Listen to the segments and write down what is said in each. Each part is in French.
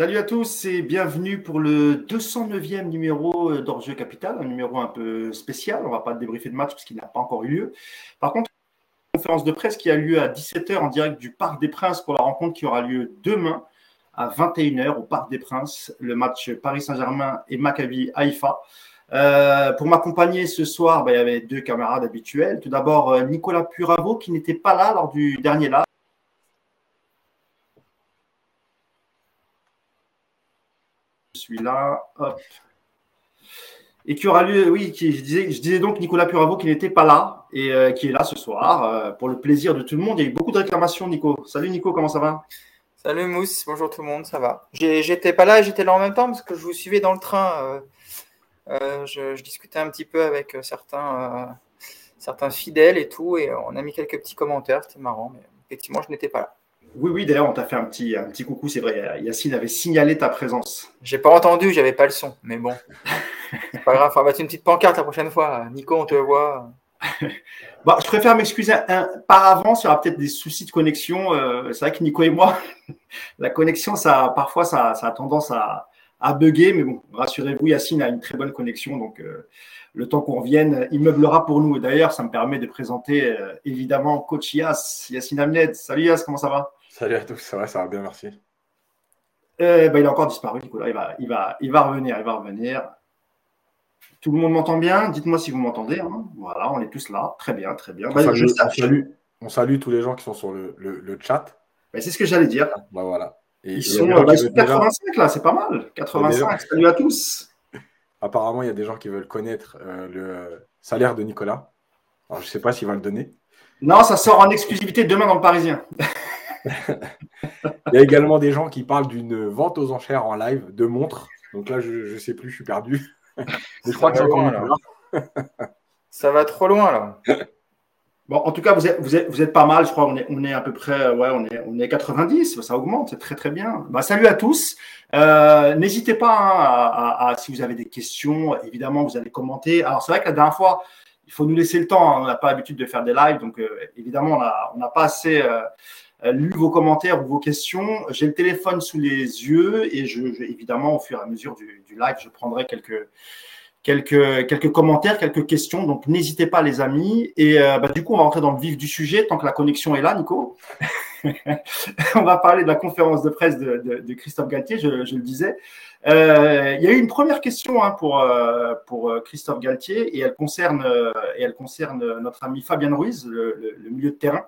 Salut à tous et bienvenue pour le 209e numéro d'Orgeux Capital, un numéro un peu spécial. On ne va pas débriefer de match parce qu'il n'a pas encore eu lieu. Par contre, une conférence de presse qui a lieu à 17h en direct du Parc des Princes pour la rencontre qui aura lieu demain à 21h au Parc des Princes, le match Paris Saint-Germain et Maccabi Haïfa. Euh, pour m'accompagner ce soir, ben, il y avait deux camarades habituels. Tout d'abord, euh, Nicolas Puravo qui n'était pas là lors du dernier live. Je suis là. Hop. Et qui aura lieu, oui, qui, je, disais, je disais donc Nicolas Puravo qui n'était pas là et euh, qui est là ce soir euh, pour le plaisir de tout le monde. Il y a eu beaucoup de réclamations, Nico. Salut Nico, comment ça va? Salut Mousse, bonjour tout le monde, ça va. J'étais pas là, j'étais là en même temps parce que je vous suivais dans le train. Euh, je, discutais un petit peu avec certains, certains fidèles et tout, et on a mis quelques petits commentaires, c'était marrant, mais effectivement, je n'étais pas là. Oui, oui, d'ailleurs, on t'a fait un petit, un petit coucou, c'est vrai. Yacine avait signalé ta présence. J'ai pas entendu, j'avais pas le son, mais bon. c'est pas grave, on va mettre une petite pancarte la prochaine fois. Nico, on te voit. bon, je préfère m'excuser par avance, il y aura peut-être des soucis de connexion. Euh, c'est vrai que Nico et moi, la connexion, ça, parfois, ça, ça a tendance à, à bugger, mais bon, rassurez-vous, Yacine a une très bonne connexion, donc euh, le temps qu'on revienne, il meublera pour nous. D'ailleurs, ça me permet de présenter euh, évidemment coach Yass, Yacine Amned. Salut Yass, comment ça va? Salut à tous, ça va, ça va bien, merci. Euh, bah, il a encore disparu, Nicolas. Il va, il, va, il va revenir, il va revenir. Tout le monde m'entend bien? Dites-moi si vous m'entendez. Hein. Voilà, on est tous là. Très bien, très bien. On, bah, salue, on, salue, tous les gens qui sont sur le, le, chat. Bah, c'est ce que j'allais dire. Bah, voilà. ils sont, 85 là, c'est pas mal. 85, salut à tous. Apparemment, il y a des gens qui veulent connaître euh, le salaire de Nicolas. Alors, je ne sais pas s'il va le donner. Non, ça sort en exclusivité demain dans le Parisien. Il y a également des gens qui parlent d'une vente aux enchères en live de montres. Donc là, je ne sais plus, je suis perdu. je crois que c'est encore loin, Ça va trop loin là. Bon, en tout cas, vous êtes, vous êtes, vous êtes pas mal, je crois. On est, on est à peu près, ouais, on est, on est 90, ça augmente, c'est très très bien. Bah, salut à tous. Euh, n'hésitez pas hein, à, si vous avez des questions, évidemment, vous allez commenter. Alors, c'est vrai que la dernière fois, il faut nous laisser le temps. Hein. on n'a pas l'habitude de faire des lives, donc euh, évidemment, on n'a pas assez. Euh, lu vos commentaires ou vos questions. J'ai le téléphone sous les yeux et je, évidemment, au fur et à mesure du, live, je prendrai quelques, commentaires, quelques questions. Donc, n'hésitez pas, les amis. Et euh, bah, du coup, on va rentrer dans le vif du sujet tant que la connexion est là, Nico. on va parler de la conférence de presse de, Christophe Galtier, je, le disais. Euh, il y a eu une première question hein, pour, Christophe Galtier et elle concerne notre ami Fabien Ruiz, le milieu de terrain.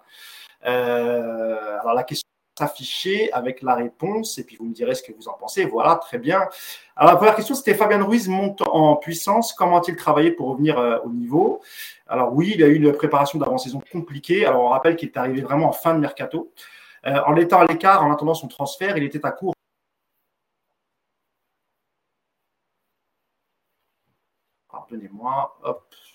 Euh, alors la question s'afficher avec la réponse et puis vous me direz ce que vous en pensez. Voilà, très bien. Alors la première question, c'était Fabien Ruiz monte en puissance. Comment a-t-il travaillé pour revenir euh, au niveau? Alors oui, il a eu une préparation d'avant-saison compliquée. Alors on rappelle qu'il est arrivé vraiment en fin de mercato. Euh, en étant à l'écart, en attendant son transfert, il était à court. Pardonnez-moi,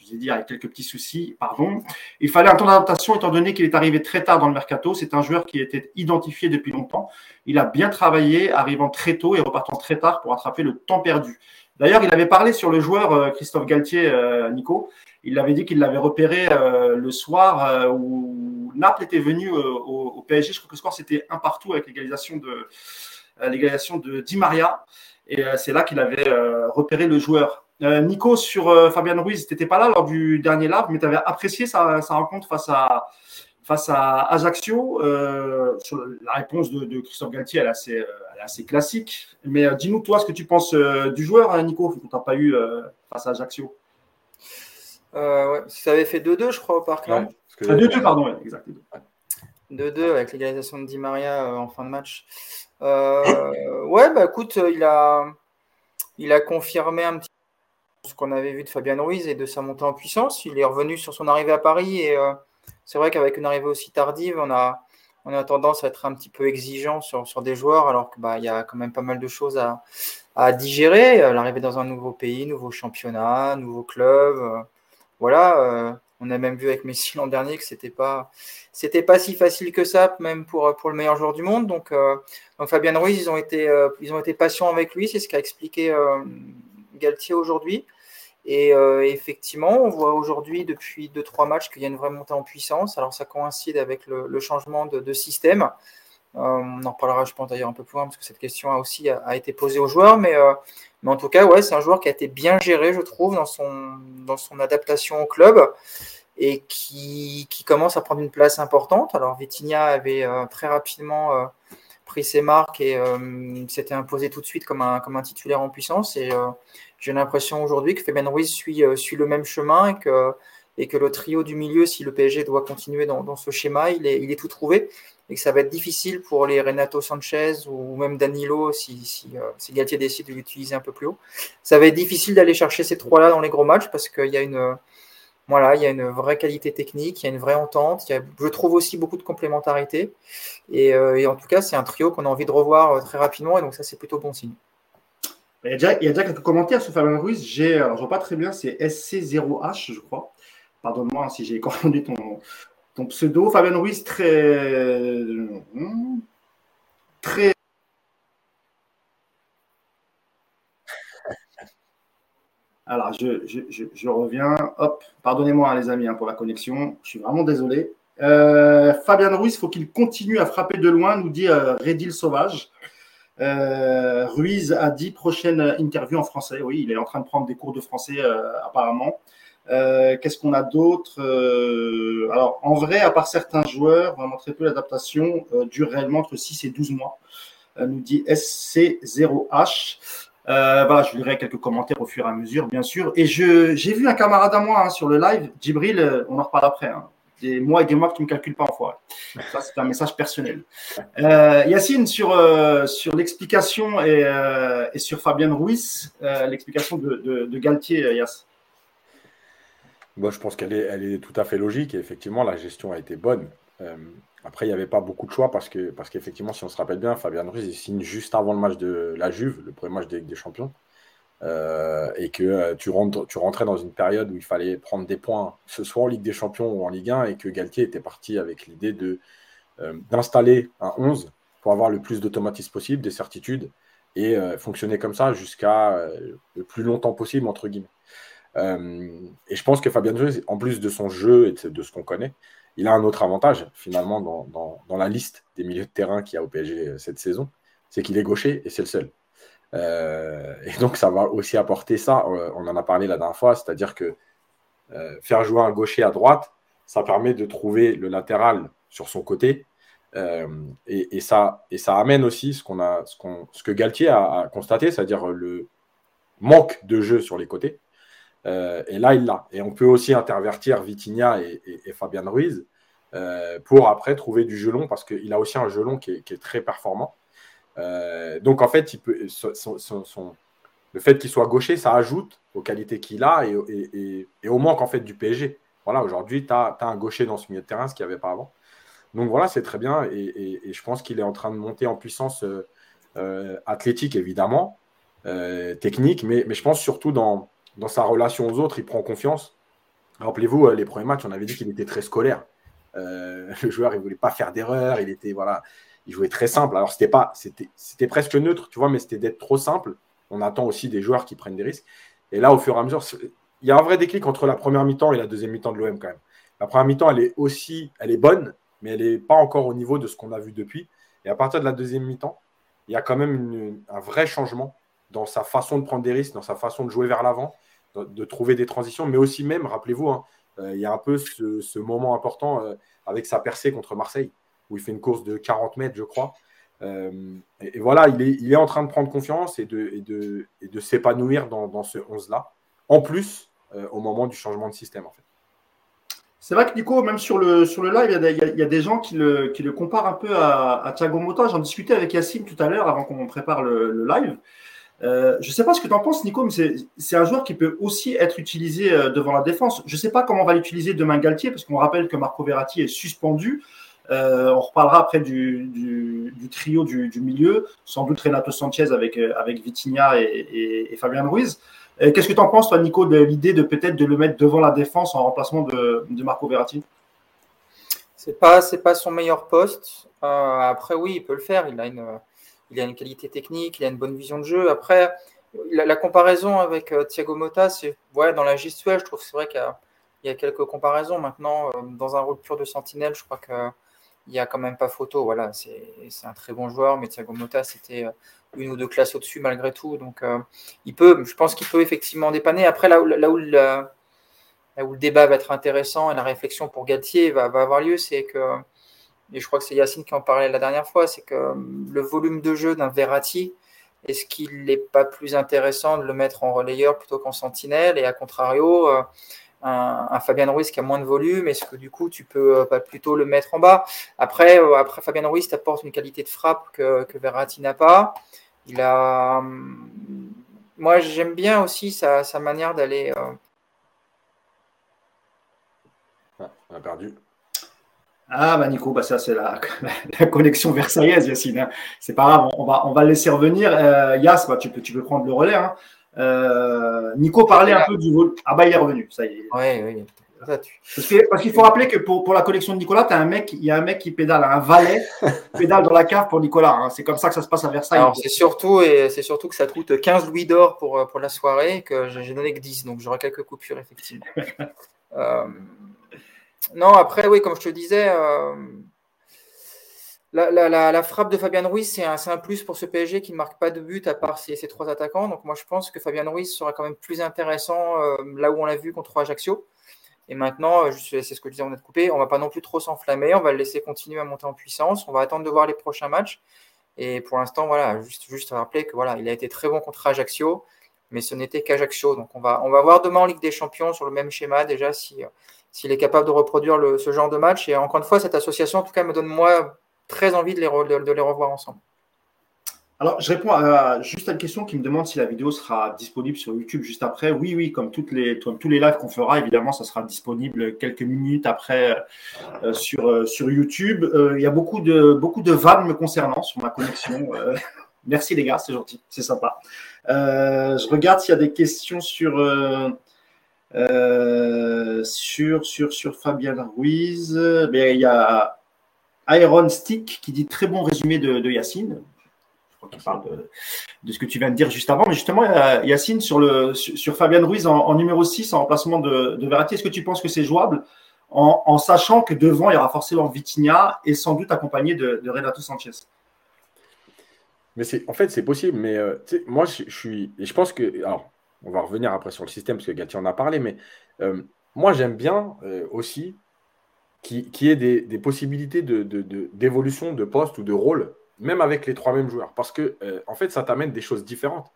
vous ai dit, avec quelques petits soucis, pardon. Il fallait un temps d'adaptation étant donné qu'il est arrivé très tard dans le mercato. C'est un joueur qui était identifié depuis longtemps. Il a bien travaillé, arrivant très tôt et repartant très tard pour attraper le temps perdu. D'ailleurs, il avait parlé sur le joueur euh, Christophe Galtier, euh, Nico. Il avait dit qu'il l'avait repéré euh, le soir où Naples était venu au, PSG. Je crois que le score c'était un partout avec l'égalisation de l'égalisation de Di Maria. Et c'est là qu'il avait repéré le joueur. Euh, Nico, sur euh, Fabien Ruiz, tu n'étais pas là lors du dernier live, mais tu avais apprécié sa, rencontre face à, face à Ajaccio. Euh, sur la réponse de, Christophe Galtier, elle est assez, assez classique. Mais dis-nous, toi, ce que tu penses du joueur, hein, Nico, que tu n'as pas eu face à Ajaccio. ouais, ça avait fait 2-2, je crois, au parc. 2-2, pardon, exact. 2-2 avec l'égalisation de Di Maria en fin de match. ouais, bah écoute, il a, il a confirmé un petit qu'on avait vu de Fabien Ruiz et de sa montée en puissance. Il est revenu sur son arrivée à Paris et euh, c'est vrai qu'avec une arrivée aussi tardive, on a, on a tendance à être un petit peu exigeant sur, sur des joueurs alors qu'il bah, y a quand même pas mal de choses à, à digérer. Euh, l'arrivée dans un nouveau pays, nouveau championnat, nouveau club. Euh, voilà, on a même vu avec Messi l'an dernier que c'était pas pas si facile que ça, même pour, pour le meilleur joueur du monde. Donc, donc Fabien Ruiz, ils ont été, ils ont été patients avec lui, c'est ce qu'a expliqué Galtier aujourd'hui. Et euh, effectivement, on voit aujourd'hui depuis 2-3 matchs qu'il y a une vraie montée en puissance. Alors ça coïncide avec le, changement de, système. on en reparlera, je pense d'ailleurs un peu plus loin, parce que cette question a aussi a, été posée aux joueurs. Mais, mais en tout cas, ouais, c'est un joueur qui a été bien géré, je trouve, dans son, dans son adaptation au club et qui, qui commence à prendre une place importante. Alors, Vitinha avait très rapidement pris ses marques et s'était imposé tout de suite comme un, comme un titulaire en puissance. Et j'ai l'impression aujourd'hui que Fabien Ruiz suit, suit le même chemin et que et que le trio du milieu, si le PSG doit continuer dans, ce schéma, il est, il est, tout trouvé et que ça va être difficile pour les Renato Sanchez ou même Danilo si, si, euh, si Galtier décide de l'utiliser un peu plus haut. Ça va être difficile d'aller chercher ces trois-là dans les gros matchs parce qu'il y a une voilà, il y a une vraie qualité technique, il y a une vraie entente, il y a, je trouve aussi beaucoup de complémentarité. Et, euh, en tout cas, c'est un trio qu'on a envie de revoir euh, très rapidement, et donc ça, c'est plutôt bon signe. Il y, a déjà, il y quelques commentaires sur Fabien Ruiz. J'ai, je vois pas très bien, c'est SC0H, je crois. Pardonne-moi si j'ai confondu ton, ton pseudo. Fabien Ruiz, très. Très. Alors, je, je, je, reviens. Hop, pardonnez-moi, hein, les amis, hein, pour la connexion. Je suis vraiment désolé. Euh, Fabien Ruiz, faut qu'il continue à frapper de loin, nous dit euh, Redil Sauvage. Euh, Ruiz a dit prochaine interview en français. Oui, il est en train de prendre des cours de français apparemment. Euh, qu'est-ce qu'on a d'autre euh, Alors, en vrai, à part certains joueurs, vraiment très peu d'adaptation euh, dure réellement entre 6 et 12 mois, nous dit SC0H. Voilà, je lirai quelques commentaires au fur et à mesure, bien sûr. Et j'ai vu un camarade à moi hein, sur le live, Djibril, on en reparle après. Hein. des mois et des mois qui ne me calculent pas en fois. Ça, c'est un message personnel. Yacine, sur, sur l'explication et, et, sur Fabien Ruiz, l'explication de, de, Galtier, Yass. Moi, je pense qu'elle est, elle est tout à fait logique effectivement, la gestion a été bonne. Euh, après, il n'y avait pas beaucoup de choix parce que parce qu'effectivement, si on se rappelle bien, Fabien Ruiz il signe juste avant le match de la Juve, le premier match des, des Champions, euh, et que euh, tu, rentres, tu rentrais dans une période où il fallait prendre des points, ce soit en Ligue des Champions ou en Ligue 1, et que Galtier était parti avec l'idée de d'installer un 11 pour avoir le plus d'automatisme possible, des certitudes, et fonctionner comme ça jusqu'à le plus longtemps possible, entre guillemets. Euh, et je pense que Fabien Ruiz, en plus de son jeu et de ce qu'on connaît, il a un autre avantage finalement dans, la liste des milieux de terrain qu'il y a au PSG euh, cette saison, c'est qu'il est gaucher et c'est le seul. Euh, et donc ça va aussi apporter ça, on en a parlé la dernière fois, c'est-à-dire que faire jouer un gaucher à droite, ça permet de trouver le latéral sur son côté. et, ça, amène aussi ce, que Galtier a constaté, c'est-à-dire le manque de jeu sur les côtés. Euh, et là, il l'a. Et on peut aussi intervertir Vitinha et, Fabien Ruiz euh, pour après trouver du gelon parce qu'il a aussi un gelon qui est, très performant. Euh, donc en fait, le fait qu'il soit gaucher, ça ajoute aux qualités qu'il a et, au manque en fait du PSG. Voilà, aujourd'hui, tu as, un gaucher dans ce milieu de terrain, ce qu'il n'y avait pas avant. Donc voilà, c'est très bien et, je pense qu'il est en train de monter en puissance athlétique, évidemment, technique, mais, je pense surtout dans, dans sa relation aux autres, il prend confiance. Rappelez-vous, euh, les premiers matchs, on avait dit qu'il était très scolaire. Euh, le joueur, il voulait pas faire d'erreur, il était voilà, il jouait très simple. Alors c'était pas, c'était presque neutre, tu vois, mais c'était d'être trop simple. On attend aussi des joueurs qui prennent des risques. Et là, au fur et à mesure, il y a un vrai déclic entre la première mi-temps et la deuxième mi-temps de l'OM quand même. La première mi-temps, elle est aussi, elle est bonne, mais elle n'est pas encore au niveau de ce qu'on a vu depuis. Et à partir de la deuxième mi-temps, il y a quand même un vrai changement dans sa façon de prendre des risques, dans sa façon de jouer vers l'avant de trouver des transitions, mais aussi même, rappelez-vous, hein, euh, il y a un peu ce, moment important euh, avec sa percée contre Marseille, où il fait une course de 40 mètres, je crois. Euh, et, voilà, il est, en train de prendre confiance et de, s'épanouir dans, ce 11-là, en plus au moment du changement de système, en fait. C'est vrai que Nico, même sur le, live, il y, a, des gens qui le, comparent un peu à, à Thiago Motta. J'en discutais avec Yacine tout à l'heure avant qu'on prépare le live. Euh, je ne sais pas ce que tu en penses, Nico, mais c'est un joueur qui peut aussi être utilisé euh, devant la défense. Je ne sais pas comment on va l'utiliser demain Galtier, parce qu'on rappelle que Marco Verratti est suspendu. Euh, on reparlera après du, trio du, milieu, sans doute Renato Sanchez avec, avec Vitinha et, et, Fabien Ruiz. Qu'est-ce que tu en penses, toi, Nico, de l'idée de peut-être de le mettre devant la défense en remplacement de, de Marco Verratti? C'est pas, pas son meilleur poste. après, oui, il peut le faire. Il a une il a une qualité technique, il a une bonne vision de jeu. Après, la, comparaison avec euh, Thiago Motta, c'est ouais, dans la gestuelle, je trouve c'est vrai qu'il y, a quelques comparaisons. Maintenant, euh, dans un rôle pur de sentinelle, je crois que il n'y a quand même pas photo. Voilà, c'est un très bon joueur, mais Thiago Motta, c'était une ou deux classes au-dessus malgré tout. Donc, il peut, je pense qu'il peut effectivement dépanner. Après, là où, le débat va être intéressant et la réflexion pour Galtier va avoir lieu, c'est que, et je crois que c'est Yacine qui en parlait la dernière fois, c'est que le volume de jeu d'un Verratti, est-ce qu'il n'est pas plus intéressant de le mettre en relayeur plutôt qu'en sentinelle? Et à contrario, euh, un, Fabien Ruiz qui a moins de volume, est-ce que du coup tu peux euh, pas plutôt le mettre en bas? Après, euh, après Fabien Ruiz t'apporte une qualité de frappe que, que Verratti n'a pas. Il a, moi j'aime bien aussi sa, manière d'aller. Ah, on a perdu. Ah, bah Nico, bah ça c'est la, la, connexion versaillaise, Yacine. Hein. C'est pas grave, on va, on va le laisser revenir. Euh, Yass, bah, tu, peux, tu peux prendre le relais. Hein. Euh, Nico parlait un peu du vol. Ah, bah il est revenu, ça y est. Oui, oui. Parce qu'il faut rappeler que pour, pour la collection de Nicolas, as un mec, il y a un mec qui pédale, un valet pédale dans la cave pour Nicolas. Hein. C'est comme ça que ça se passe à Versailles. c'est surtout, et c'est surtout que ça coûte 15 louis d'or pour, pour la soirée, que j'ai donné que 10, donc j'aurai quelques coupures effectivement. euh, non, après, oui, comme je te disais, euh, la, frappe de Fabien Ruiz, c'est un, plus pour ce PSG qui ne marque pas de but à part ses, trois attaquants. Donc, moi, je pense que Fabien Ruiz sera quand même plus intéressant euh, là où on l'a vu contre Ajaccio. Et maintenant, euh, c'est ce que je disais, on est coupé. On va pas non plus trop s'enflammer. On va le laisser continuer à monter en puissance. On va attendre de voir les prochains matchs. Et pour l'instant, voilà, juste, juste rappeler que voilà, il a été très bon contre Ajaccio, mais ce n'était qu'Ajaccio. Donc, on va, on va voir demain en Ligue des Champions sur le même schéma déjà si s'il est capable de reproduire ce genre de match. Et encore une fois, cette association, en tout cas, me donne moi très envie de les, revoir ensemble. Alors, je réponds à, juste à une question qui me demande si la vidéo sera disponible sur YouTube juste après. Oui, oui, comme, les, tous les lives qu'on fera, évidemment, ça sera disponible quelques minutes après euh, sur, euh, sur YouTube. Euh, il y a beaucoup de, beaucoup de vannes me concernant sur ma connexion. merci les gars, c'est gentil, c'est sympa. je regarde s'il y a des questions sur, euh, sur, sur, sur Fabien Ruiz, il y a Iron Stick qui dit très bon résumé de, Yacine. Je crois qu'il parle de, ce que tu viens de dire juste avant. Mais justement, Yacine, sur, le, sur, Fabien Ruiz en, numéro 6, en remplacement de, de Verratti, est-ce que tu penses que c'est jouable en, sachant que devant, il y aura forcément Vitinha et sans doute accompagné de, Renato Sanchez? Mais en fait, c'est possible. Mais euh, moi, je, suis. Je pense que. Alors, on va revenir après sur le système, parce que Gatti en a parlé, mais euh, moi j'aime bien euh, aussi qu'il y ait des, possibilités d'évolution de, de, poste ou de rôle, même avec les trois mêmes joueurs, parce que euh, en fait ça t'amène des choses différentes.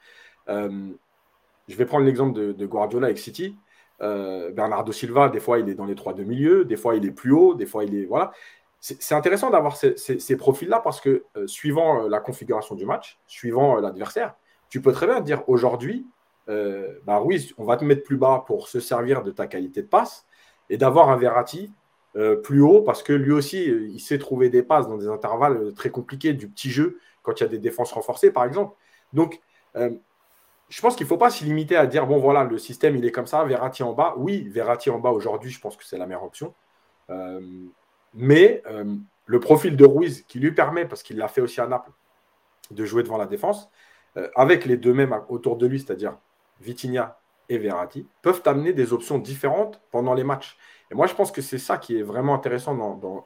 je vais prendre l'exemple de, Guardiola avec City. Bernardo Silva, des fois il est dans les trois de milieu, des fois il est plus haut, des fois il est. Voilà. C'est intéressant d'avoir ces profils-là parce que suivant la configuration du match, suivant l'adversaire, tu peux très bien dire aujourd'hui, euh, bah Ruiz, on va te mettre plus bas pour se servir de ta qualité de passe et d'avoir un Verratti euh, plus haut parce que lui aussi, euh, il sait trouver des passes dans des intervalles très compliqués du petit jeu quand il y a des défenses renforcées, par exemple. Donc, je pense qu'il ne faut pas s'y limiter à dire bon, voilà, le système, il est comme ça, Verratti en bas. Oui, Verratti en bas aujourd'hui, je pense que c'est la meilleure option. mais le profil de Ruiz qui lui permet, parce qu'il l'a fait aussi à Naples, de jouer devant la défense, avec les deux mêmes autour de lui, c'est-à-dire Vitinha et Verratti, peuvent amener des options différentes pendant les matchs. Et moi, je pense que c'est ça qui est vraiment intéressant dans,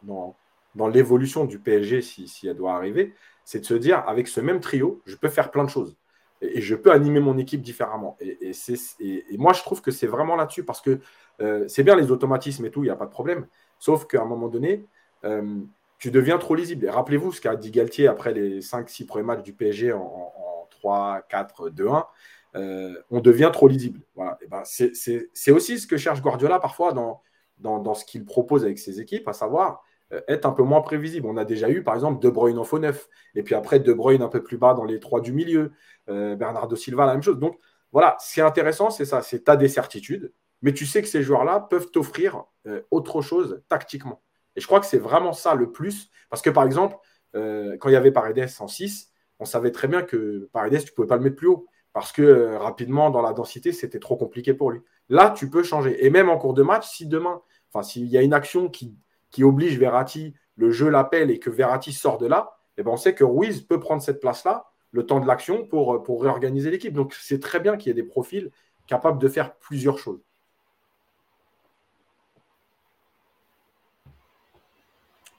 dans, l'évolution du PSG, si, si, elle doit arriver, c'est de se dire, avec ce même trio, je peux faire plein de choses. Et, je peux animer mon équipe différemment. Et, et moi, je trouve que c'est vraiment là-dessus, parce que euh, c'est bien les automatismes et tout, il n'y a pas de problème. Sauf qu'à un moment donné, euh, tu deviens trop lisible. Et rappelez-vous ce qu'a dit Galtier après les 5-6 premiers matchs du PSG en, en 3, 4, 2, 1. Euh, on devient trop lisible. Et ben, c'est aussi ce que cherche Guardiola parfois dans, dans, ce qu'il propose avec ses équipes, à savoir euh, être un peu moins prévisible. On a déjà eu, par exemple, De Bruyne en faux neuf, et puis après De Bruyne un peu plus bas dans les trois du milieu, euh, Bernardo Silva, la même chose. Donc voilà, ce qui est intéressant, c'est ça, c'est as des certitudes, mais tu sais que ces joueurs-là peuvent t'offrir autre chose tactiquement. Et je crois que c'est vraiment ça le plus, parce que par exemple, quand il y avait Paredes en 6, on savait très bien que Paredes, tu ne pouvais pas le mettre plus haut parce que euh, rapidement, dans la densité, c'était trop compliqué pour lui. Là, tu peux changer. Et même en cours de match, si demain, enfin, s'il y a une action qui, qui oblige Verratti, le jeu l'appelle et que Verratti sort de là, eh ben, on sait que Ruiz peut prendre cette place-là, le temps de l'action, pour, euh, pour réorganiser l'équipe. Donc, c'est très bien qu'il y ait des profils capables de faire plusieurs choses.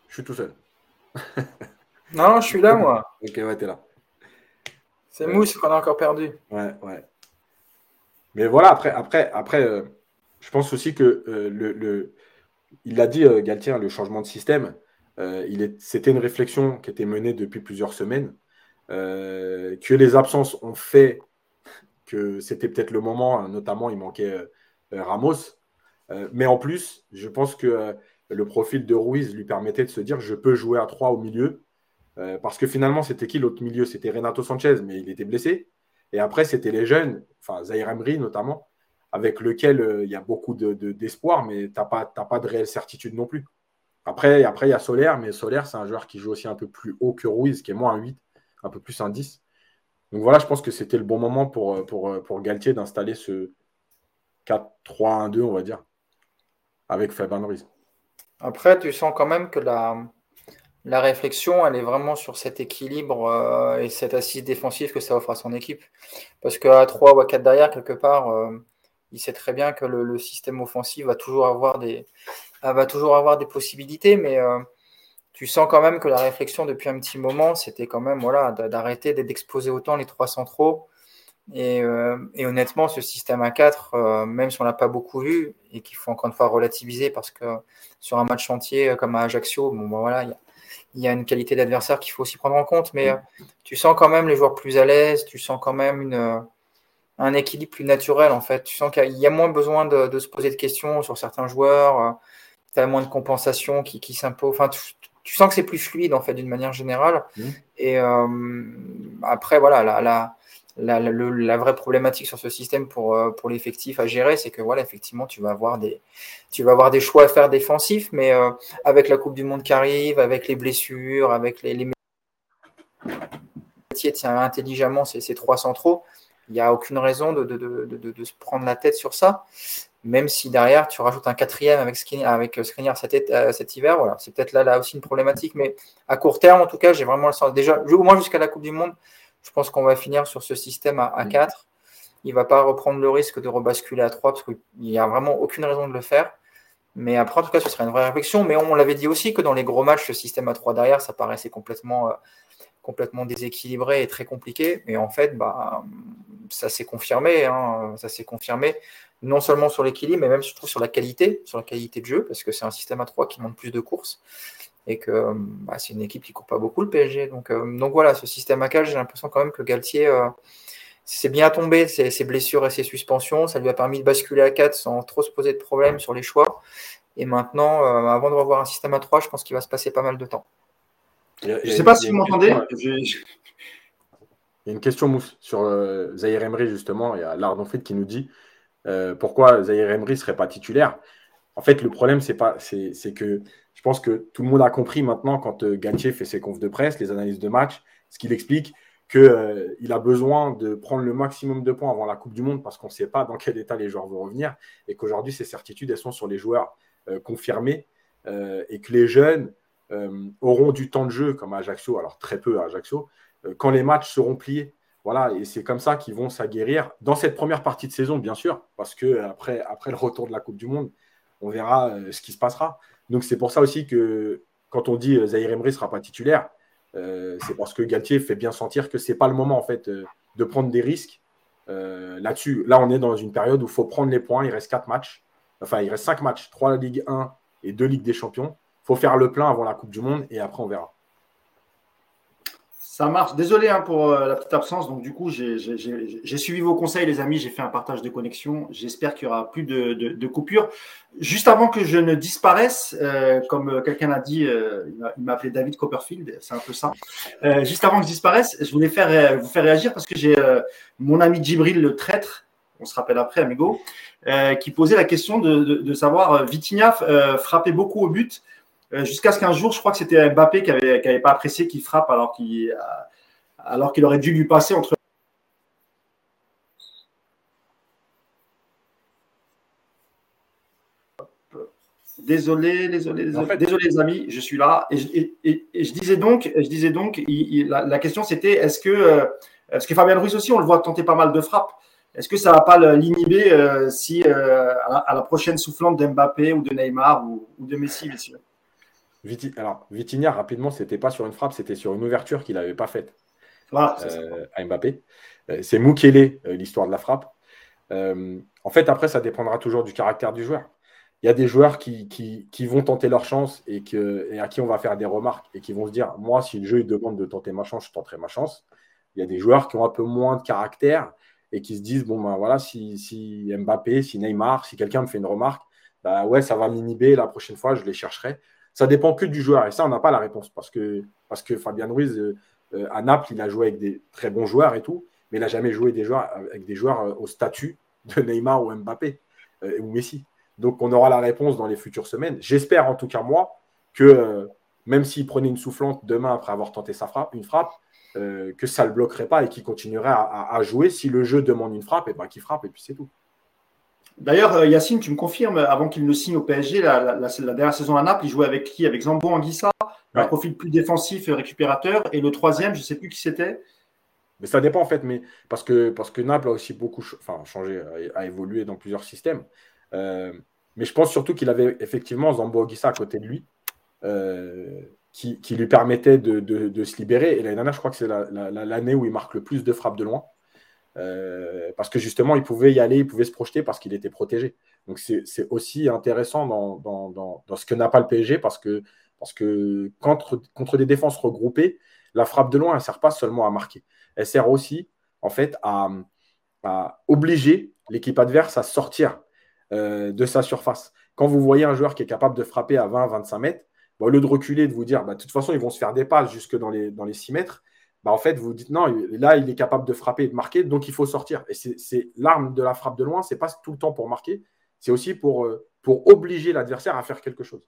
Je suis tout seul. Non, je suis là, moi. ok, ouais, t'es là. C'est Mousse qu'on a encore perdu. Ouais, ouais. Mais voilà, après, après, après euh, je pense aussi que euh, le, il l'a dit, euh, Galtier, hein, le changement de système, il c'était une réflexion qui était menée depuis plusieurs semaines, que les absences ont fait que c'était peut-être le moment, hein, notamment il manquait Ramos. mais en plus, je pense que le profil de Ruiz lui permettait de se dire je peux jouer à 3 au milieu euh, parce que finalement, c'était qui l'autre milieu? C'était Renato Sanchez, mais il était blessé. Et après, c'était les jeunes, enfin Zaire notamment, avec lequel euh, il y a beaucoup d'espoir, de, mais tu n'as pas, de réelle certitude non plus. Après, après il y a Solaire, mais Solaire, c'est un joueur qui joue aussi un peu plus haut que Ruiz, qui est moins un 8, un peu plus un 10. Donc voilà, je pense que c'était le bon moment pour, pour, pour Galtier d'installer ce 4-3-1-2, on va dire, avec Fabien Ruiz. Après, tu sens quand même que la, la réflexion, elle est vraiment sur cet équilibre euh, et cette assise défensive que ça offre à son équipe. Parce qu'à 3 ou à 4 derrière, quelque part, euh, il sait très bien que le, système offensif va toujours avoir des, va toujours avoir des possibilités, mais euh, tu sens quand même que la réflexion depuis un petit moment, c'était quand même voilà, d'arrêter d'exposer autant les trois centraux. Et, honnêtement, ce système à 4, même si on l'a pas beaucoup vu, et qu'il faut encore une fois relativiser parce que sur un match entier comme à Ajaccio, bon, ben voilà, il y a il y a une qualité d'adversaire qu'il faut aussi prendre en compte, mais euh, tu sens quand même les joueurs plus à l'aise, tu sens quand même une, euh, un équilibre plus naturel en fait. Tu sens qu'il y a moins besoin de, se poser de questions sur certains joueurs, euh, tu as moins de compensation qui, qui s'impose. Enfin, tu, sens que c'est plus fluide en fait d'une manière générale. Mmh. Et après, voilà, la, la, la, vraie problématique sur ce système pour, euh, pour l'effectif à gérer, c'est que voilà, effectivement, tu vas avoir des, tu vas avoir des choix à faire défensifs, mais euh, avec la Coupe du Monde qui arrive, avec les blessures, avec les, les tient intelligemment ces, trois centraux, il n'y a aucune raison de, de, de, de, se prendre la tête sur ça. Même si derrière tu rajoutes un quatrième avec Skriniar, avec cet, euh, cet, hiver, voilà, c'est peut-être là, là aussi une problématique. Mais à court terme, en tout cas, j'ai vraiment le sens. Déjà, au moins jusqu'à la Coupe du Monde, je pense qu'on va finir sur ce système à, 4. Mm. Il ne va pas reprendre le risque de rebasculer à 3 parce qu'il n'y a vraiment aucune raison de le faire. Mais après, en tout cas, ce serait une vraie réflexion. Mais on l'avait dit aussi que dans les gros matchs, le système à 3 derrière, ça paraissait complètement, euh, complètement déséquilibré et très compliqué. Mais en fait, bah, ça s'est confirmé. Hein. ça s'est confirmé non seulement sur l'équilibre, mais même je trouve sur la qualité, sur la qualité de jeu, parce que c'est un système à 3 qui demande plus de courses et que bah, c'est une équipe qui court pas beaucoup le PSG. Donc, euh, donc voilà, ce système à 4, j'ai l'impression quand même que Galtier euh, s'est bien tombé ses, blessures et ses suspensions. Ça lui a permis de basculer à 4 sans trop se poser de problèmes sur les choix. Et maintenant, euh, avant de revoir un système à 3, je pense qu'il va se passer pas mal de temps. Je ne sais pas si vous m'entendez. Il y a une question, Mousse, sur Zahir Emery, justement. Il y a Lardonfrit qui nous dit pourquoi Zahir Emery ne serait pas titulaire? En fait, le problème, c'est pas, c'est que pense que tout le monde a compris maintenant quand euh, Galtier fait ses confs de presse, les analyses de match, ce qu'il explique qu'il euh, a besoin de prendre le maximum de points avant la Coupe du Monde parce qu'on ne sait pas dans quel état les joueurs vont revenir et qu'aujourd'hui, ces certitudes, elles sont sur les joueurs euh, confirmés et que les jeunes auront du temps de jeu comme à Ajaccio, alors très peu à Ajaccio, quand les matchs seront pliés. Voilà, et c'est comme ça qu'ils vont s'aguerrir dans cette première partie de saison, bien sûr, parce que après, après le retour de la Coupe du Monde, on verra ce qui se passera. Donc c'est pour ça aussi que quand on dit euh, Zahir Emery ne sera pas titulaire, euh, c'est parce que Galtier fait bien sentir que ce n'est pas le moment en fait de prendre des risques là-dessus. Là, on est dans une période où il faut prendre les points. Il reste 4 matchs. Enfin, il reste 5 matchs, 3 Ligue 1 et 2 Ligue des Champions. Faut faire le plein avant la Coupe du Monde et après on verra. Ça marche. Désolé hein, pour euh, la petite absence. Donc, du coup, j'ai suivi vos conseils, les amis. J'ai fait un partage de connexion. J'espère qu'il y aura plus de, de, coupures. Juste avant que je ne disparaisse, euh, comme quelqu'un a dit, euh, il m'a appelé David Copperfield. C'est un peu ça. juste avant que je disparaisse, je voulais faire, vous faire réagir parce que j'ai mon ami Djibril le traître. On se rappelle après, amigo, qui posait la question de, de savoir Vitinha frappait beaucoup au but. Euh, jusqu'à ce qu'un jour, je crois que c'était Mbappé qui n'avait pas apprécié qu'il frappe alors qu'il euh, alors qu'il aurait dû lui passer entre Désolé, désolé, désolé, désolé les amis, je suis là. Et, je disais donc, je disais donc, la, question c'était est-ce que, euh, que Fabien Ruiz aussi, on le voit tenter pas mal de frappes. Est-ce que ça ne va pas l'inhiber si à, la, prochaine soufflante d'Mbappé ou de Neymar ou, de Messi, bien alors, Vitinha, rapidement, c'était pas sur une frappe, c'était sur une ouverture qu'il n'avait pas faite à Mbappé. c'est Mukele, l'histoire de la frappe. en fait, après, ça dépendra toujours du caractère du joueur il y a des joueurs qui, qui, vont tenter leur chance et, que, et à qui on va faire des remarques et qui vont se dire Moi, si le jeu il demande de tenter ma chance, je tenterai ma chance. Il y a des joueurs qui ont un peu moins de caractère et qui se disent Bon, ben voilà, si, si Mbappé, si Neymar, si quelqu'un me fait une remarque, bah ouais, ça va m'inhiber. La prochaine fois, je les chercherai. Ça dépend que du joueur. Et ça, on n'a pas la réponse parce que, parce que Fabien Ruiz, euh, euh, à Naples, il a joué avec des très bons joueurs et tout, mais il n'a jamais joué des joueurs, avec des joueurs euh, au statut de Neymar ou Mbappé ou Messi. Donc, on aura la réponse dans les futures semaines. J'espère, en tout cas, moi, que même s'il prenait une soufflante demain après avoir tenté sa frappe, une frappe, que ça ne le bloquerait pas et qu'il continuerait à, jouer. Si le jeu demande une frappe, et eh ben, qu'il frappe et puis c'est tout. D'ailleurs, euh, Yacine, tu me confirmes, avant qu'il ne signe au PSG, la, dernière saison à Naples, il jouait avec qui? Avec Zambo Anguissa, un profil plus défensif, récupérateur. Et le troisième, je ne sais plus qui c'était. Mais ça dépend en fait, mais parce que, parce que Naples a aussi beaucoup enfin, changé, a, évolué dans plusieurs systèmes. Euh, mais je pense surtout qu'il avait effectivement Zambo Anguissa à côté de lui, euh, qui, lui permettait de, se libérer. Et l'année dernière, je crois que c'est l'année où il marque le plus de frappes de loin. Euh, parce que justement, il pouvait y aller, il pouvait se projeter parce qu'il était protégé. Donc c'est aussi intéressant dans, ce que n'a pas le PSG parce que, contre, des défenses regroupées, la frappe de loin, elle ne sert pas seulement à marquer. Elle sert aussi, en fait, à, obliger l'équipe adverse à sortir euh, de sa surface. Quand vous voyez un joueur qui est capable de frapper à 20-25 mètres, au lieu de reculer, de vous dire, bah, de toute façon, ils vont se faire des passes jusque dans les, dans les 6 mètres, bah, en fait, vous dites, non, là, il est capable de frapper et de marquer, donc il faut sortir. Et c'est l'arme de la frappe de loin, c'est pas tout le temps pour marquer, c'est aussi pour, euh, pour obliger l'adversaire à faire quelque chose.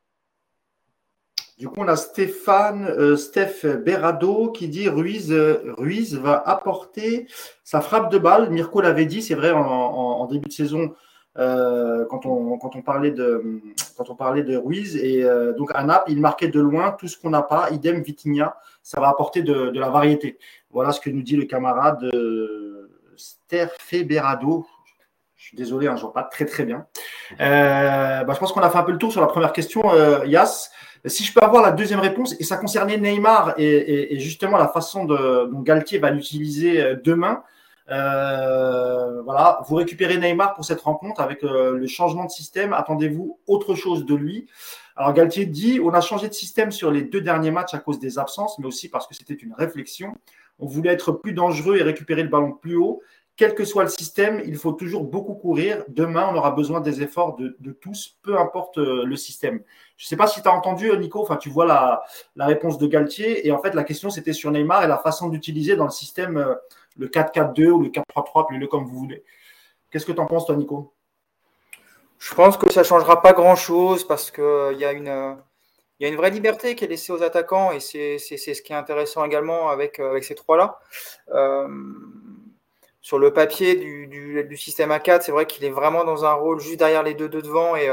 Du coup, on a Stéphane, euh, Steph Berado qui dit Ruiz, Ruiz va apporter sa frappe de balle. Mirko l'avait dit, c'est vrai, en, début de saison, euh, quand, on, quand, on parlait de, quand on parlait de Ruiz. Et euh, donc, à il marquait de loin tout ce qu'on n'a pas. Idem Vitinha, ça va apporter de, la variété. Voilà ce que nous dit le camarade euh, Berado. Je suis désolé, hein, je ne vois pas très très bien. Euh, bah, je pense qu'on a fait un peu le tour sur la première question, Yas. Si je peux avoir la deuxième réponse, et ça concernait Neymar et, justement la façon dont Galtier va l'utiliser demain. Euh, voilà, vous récupérez Neymar pour cette rencontre avec euh, le changement de système. Attendez-vous autre chose de lui. Alors Galtier dit, on a changé de système sur les deux derniers matchs à cause des absences, mais aussi parce que c'était une réflexion. On voulait être plus dangereux et récupérer le ballon plus haut. Quel que soit le système, il faut toujours beaucoup courir. Demain, on aura besoin des efforts de, tous, peu importe euh, le système. Je ne sais pas si tu as entendu, Nico, enfin, tu vois la, réponse de Galtier. Et en fait, la question, c'était sur Neymar et la façon d'utiliser dans le système le 4-4-2 ou le 4-3-3, appelez-le comme vous voulez. Qu'est-ce que tu en penses, toi, Nico? Je pense que ça ne changera pas grand-chose parce qu'il euh, y, a une, y a une vraie liberté qui est laissée aux attaquants et c'est ce qui est intéressant également avec, euh, avec ces trois-là. Euh, sur le papier du, système A4, c'est vrai qu'il est vraiment dans un rôle juste derrière les deux, deux devant et,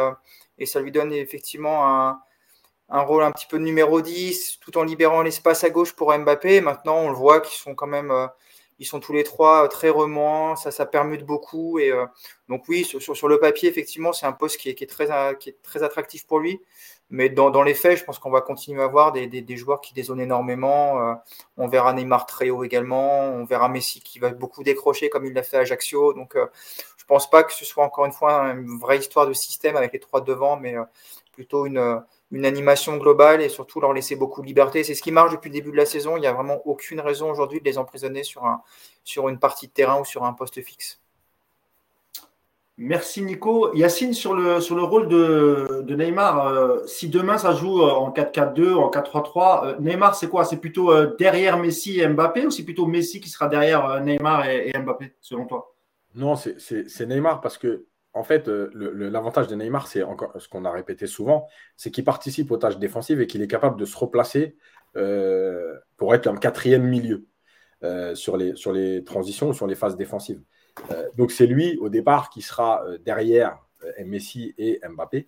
et ça lui donne effectivement un, un rôle un petit peu de numéro 10 tout en libérant l'espace à gauche pour Mbappé. Maintenant, on le voit qu'ils sont quand même ils sont tous les trois euh, très remuants, ça, ça permute beaucoup. Et euh, donc oui, sur, le papier, effectivement, c'est un poste qui est, très, euh, qui est très attractif pour lui. Mais dans, les faits, je pense qu'on va continuer à avoir des, joueurs qui dézonent énormément. on verra Neymar très haut également. On verra Messi qui va beaucoup décrocher comme il l'a fait à Ajaccio. Donc je ne pense pas que ce soit encore une fois une vraie histoire de système avec les trois devant, mais plutôt une une animation globale et surtout leur laisser beaucoup de liberté. C'est ce qui marche depuis le début de la saison. Il n'y a vraiment aucune raison aujourd'hui de les emprisonner sur, un, sur une partie de terrain ou sur un poste fixe. Merci Nico. Yacine, sur le, sur le rôle de, de Neymar, euh, si demain ça joue euh, en 4-4-2, en 4-3-3, euh, Neymar c'est quoi? C'est plutôt derrière Messi et Mbappé ou c'est plutôt Messi qui sera derrière Neymar et, et Mbappé, selon toi? Non, c'est Neymar parce que en fait, euh, l'avantage de Neymar, c'est encore ce qu'on a répété souvent, c'est qu'il participe aux tâches défensives et qu'il est capable de se replacer euh, pour être un quatrième milieu euh, sur, les, sur les transitions ou sur les phases défensives. donc c'est lui au départ qui sera derrière Messi et Mbappé.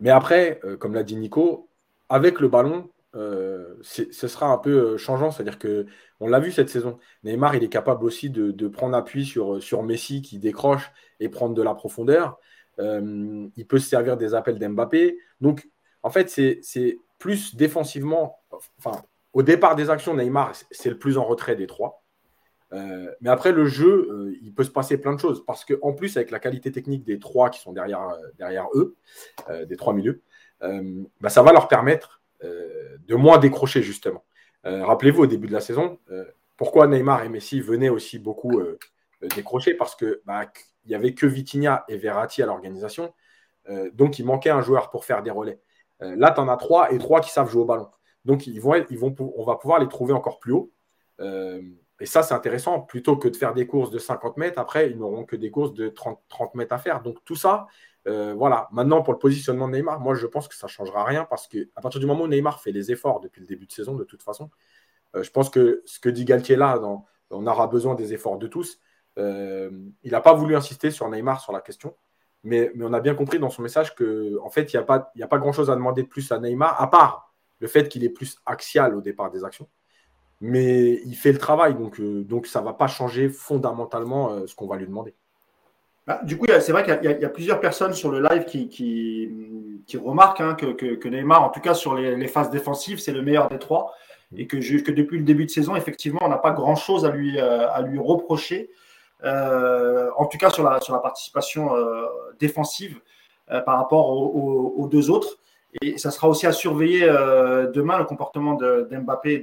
mais après, comme l'a dit Nico, avec le ballon, euh, ce sera un peu euh, changeant. C'est-à-dire que on l'a vu cette saison. Neymar, il est capable aussi de, prendre appui sur, sur Messi qui décroche et prendre de la profondeur. Euh, il peut se servir des appels d'Mbappé. Donc, En fait, c'est plus défensivement. Enfin, au départ des actions, Neymar, c'est le plus en retrait des trois. Euh, mais après, le jeu, euh, il peut se passer plein de choses. Parce qu'en plus, avec la qualité technique des trois qui sont derrière, euh, derrière eux, des trois milieux, bah, ça va leur permettre de moins décrocher, justement. Rappelez-vous, au début de la saison, pourquoi Neymar et Messi venaient aussi beaucoup décrocher? Parce bah, n'y avait que Vitinha et Verratti à l'organisation. donc, il manquait un joueur pour faire des relais. là, tu en as trois et trois qui savent jouer au ballon. Donc, on va pouvoir les trouver encore plus haut. Et ça, c'est intéressant. Plutôt que de faire des courses de 50 mètres, après, ils n'auront que des courses de 30, 30 mètres à faire. Donc, tout ça, euh, voilà. Maintenant, pour le positionnement de Neymar, moi, je pense que ça ne changera rien parce qu'à partir du moment où Neymar fait les efforts depuis le début de saison, de toute façon, euh, je pense que ce que dit Galtier là, on aura besoin des efforts de tous. Euh, il n'a pas voulu insister sur Neymar sur la question. Mais, on a bien compris dans son message qu'en en fait, il n'y a pas, a pas grand-chose à demander de plus à Neymar, à part le fait qu'il est plus axial au départ des actions mais il fait le travail, donc, ça ne va pas changer fondamentalement ce qu'on va lui demander. Bah, du coup, c'est vrai qu'il y, a plusieurs personnes sur le live qui, remarquent hein, que, Neymar, en tout cas sur les, phases défensives, c'est le meilleur des trois. Et que, depuis le début de saison, effectivement, on n'a pas grand-chose à lui, euh, reprocher, en tout cas sur la, participation défensive par rapport aux deux autres. Et ça sera aussi à surveiller euh, demain le comportement d'Mbappé et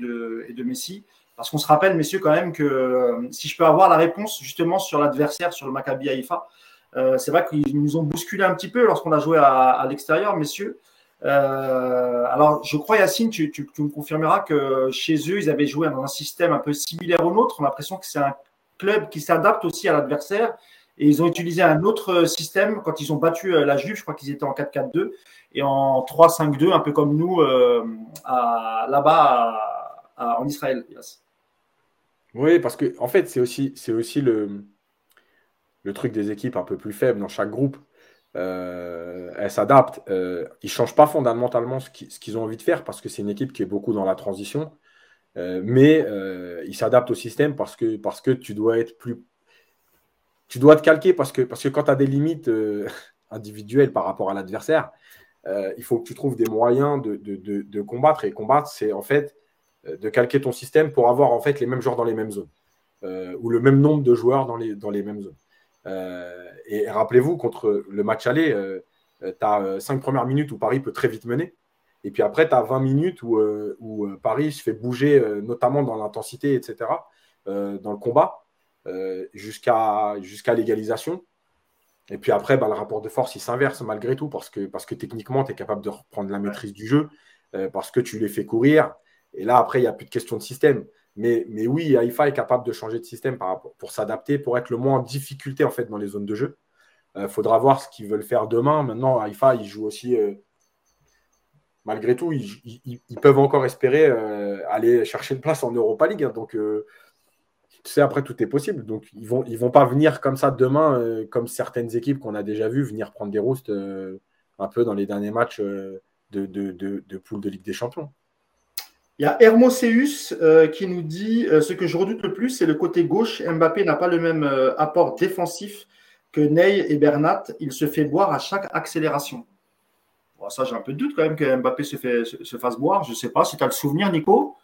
de Messi. Parce qu'on se rappelle, messieurs, quand même que euh, si je peux avoir la réponse justement sur l'adversaire, sur le Maccabi Haïfa, euh, c'est vrai qu'ils nous ont bousculé un petit peu lorsqu'on a joué à, l'extérieur, messieurs. alors, je crois, Yacine, tu, me confirmeras que chez eux, ils avaient joué dans un système un peu similaire au nôtre. On a l'impression que c'est un club qui s'adapte aussi à l'adversaire. Et ils ont utilisé un autre système quand ils ont battu la Juve. Je crois qu'ils étaient en 4-4-2 et en 3-5-2, un peu comme nous euh, là-bas en Israël. Oui, parce que en fait, c'est aussi, c'est aussi le, le truc des équipes un peu plus faibles dans chaque groupe. Euh, elles s'adaptent. Euh, ils ne changent pas fondamentalement ce qu'ils ont envie de faire parce que c'est une équipe qui est beaucoup dans la transition. mais ils s'adaptent au système parce que, parce que tu dois être plus. Tu dois te calquer parce que, parce que quand tu as des limites individuelles par rapport à l'adversaire, euh, il faut que tu trouves des moyens de, combattre. Et combattre, c'est en fait euh, de calquer ton système pour avoir en fait les mêmes joueurs dans les mêmes zones euh, ou le même nombre de joueurs dans les, dans les mêmes zones. et rappelez-vous, contre le match aller, tu as 5 premières minutes où Paris peut très vite mener. Et puis après, tu as 20 minutes où, où, Paris se fait bouger, notamment dans l'intensité, etc., dans le combat, jusqu'à l'égalisation. Et puis après, bah, le rapport de force, il s'inverse malgré tout parce que, parce que techniquement, tu es capable de reprendre la maîtrise du jeu, euh, parce que tu les fais courir. Et là, après, il n'y a plus de question de système. Mais, mais oui, Haïfa est capable de changer de système pour s'adapter, pour être le moins en difficulté en fait, dans les zones de jeu. Il euh, faudra voir ce qu'ils veulent faire demain. Maintenant, Haïfa, il joue aussi. Euh, malgré tout, ils, peuvent encore espérer aller chercher une place en Europa League. Hein. donc, tu sais, après, tout est possible. Donc, ils ne vont, ils vont pas venir comme ça demain, euh, comme certaines équipes qu'on a déjà vues venir prendre des roustes euh, un peu dans les derniers matchs euh, de, de, de, poule de Ligue des Champions. Il y a Hermoseus qui nous dit Ce que je redoute le plus, c'est le côté gauche. Mbappé n'a pas le même apport défensif que Ney et Bernat. Il se fait boire à chaque accélération. ça, j'ai un peu de doute quand même que Mbappé se, fait, se fasse boire. Je ne sais pas si tu as le souvenir, Nico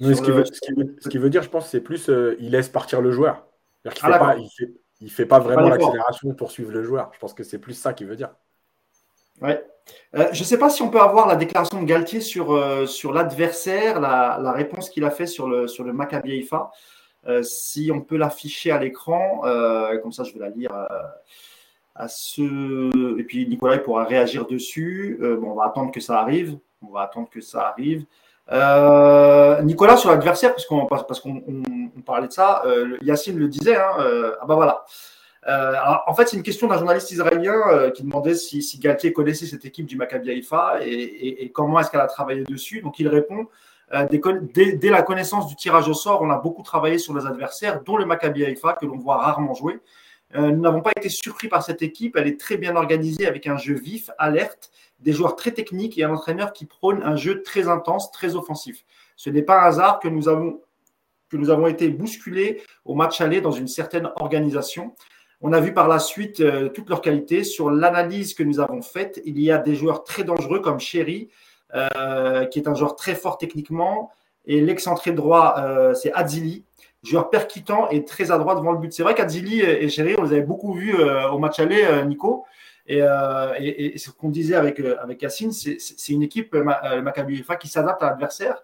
ce, qui veut, dire, je pense, c'est plus euh, il laisse partir le joueur. Il ne ah, fait, fait, pas vraiment l'accélération pour suivre le joueur. Je pense que c'est plus ça qu'il veut dire. Ouais. Euh, je ne sais pas si on peut avoir la déclaration de Galtier sur, euh, sur l'adversaire, la, réponse qu'il a fait sur le, sur le Maccabi Haifa. si on peut l'afficher à l'écran, comme ça je vais la lire à ce. Et puis Nicolas pourra réagir dessus. bon, on va attendre que ça arrive. On va attendre que ça arrive. Euh, Nicolas, sur l'adversaire, parce qu'on parce qu'on parlait de ça, euh, Yacine le disait, hein, euh, ah bah voilà. En fait, c'est une question d'un journaliste israélien qui demandait si, Galtier connaissait cette équipe du Maccabi Haïfa et, comment est-ce qu'elle a travaillé dessus. Donc il répond dès, dès, la connaissance du tirage au sort, on a beaucoup travaillé sur les adversaires, dont le Maccabi Haïfa, que l'on voit rarement jouer. nous n'avons pas été surpris par cette équipe. Elle est très bien organisée avec un jeu vif, alerte des joueurs très techniques et un entraîneur qui prône un jeu très intense, très offensif. Ce n'est pas un hasard que nous avons, que nous avons été bousculés au match aller dans une certaine organisation. On a vu par la suite euh, toutes leurs qualités. Sur l'analyse que nous avons faite, il y a des joueurs très dangereux comme Chéri, euh, qui est un joueur très fort techniquement. Et l'excentré droit, euh, c'est Adzili, joueur percutant et très adroit devant le but. C'est vrai qu'Adzili et Chéri, on les avait beaucoup vus au match aller, Nico. Et, ce qu'on disait avec, avec Yacine, c'est une équipe, le Maccabi qui s'adapte à l'adversaire.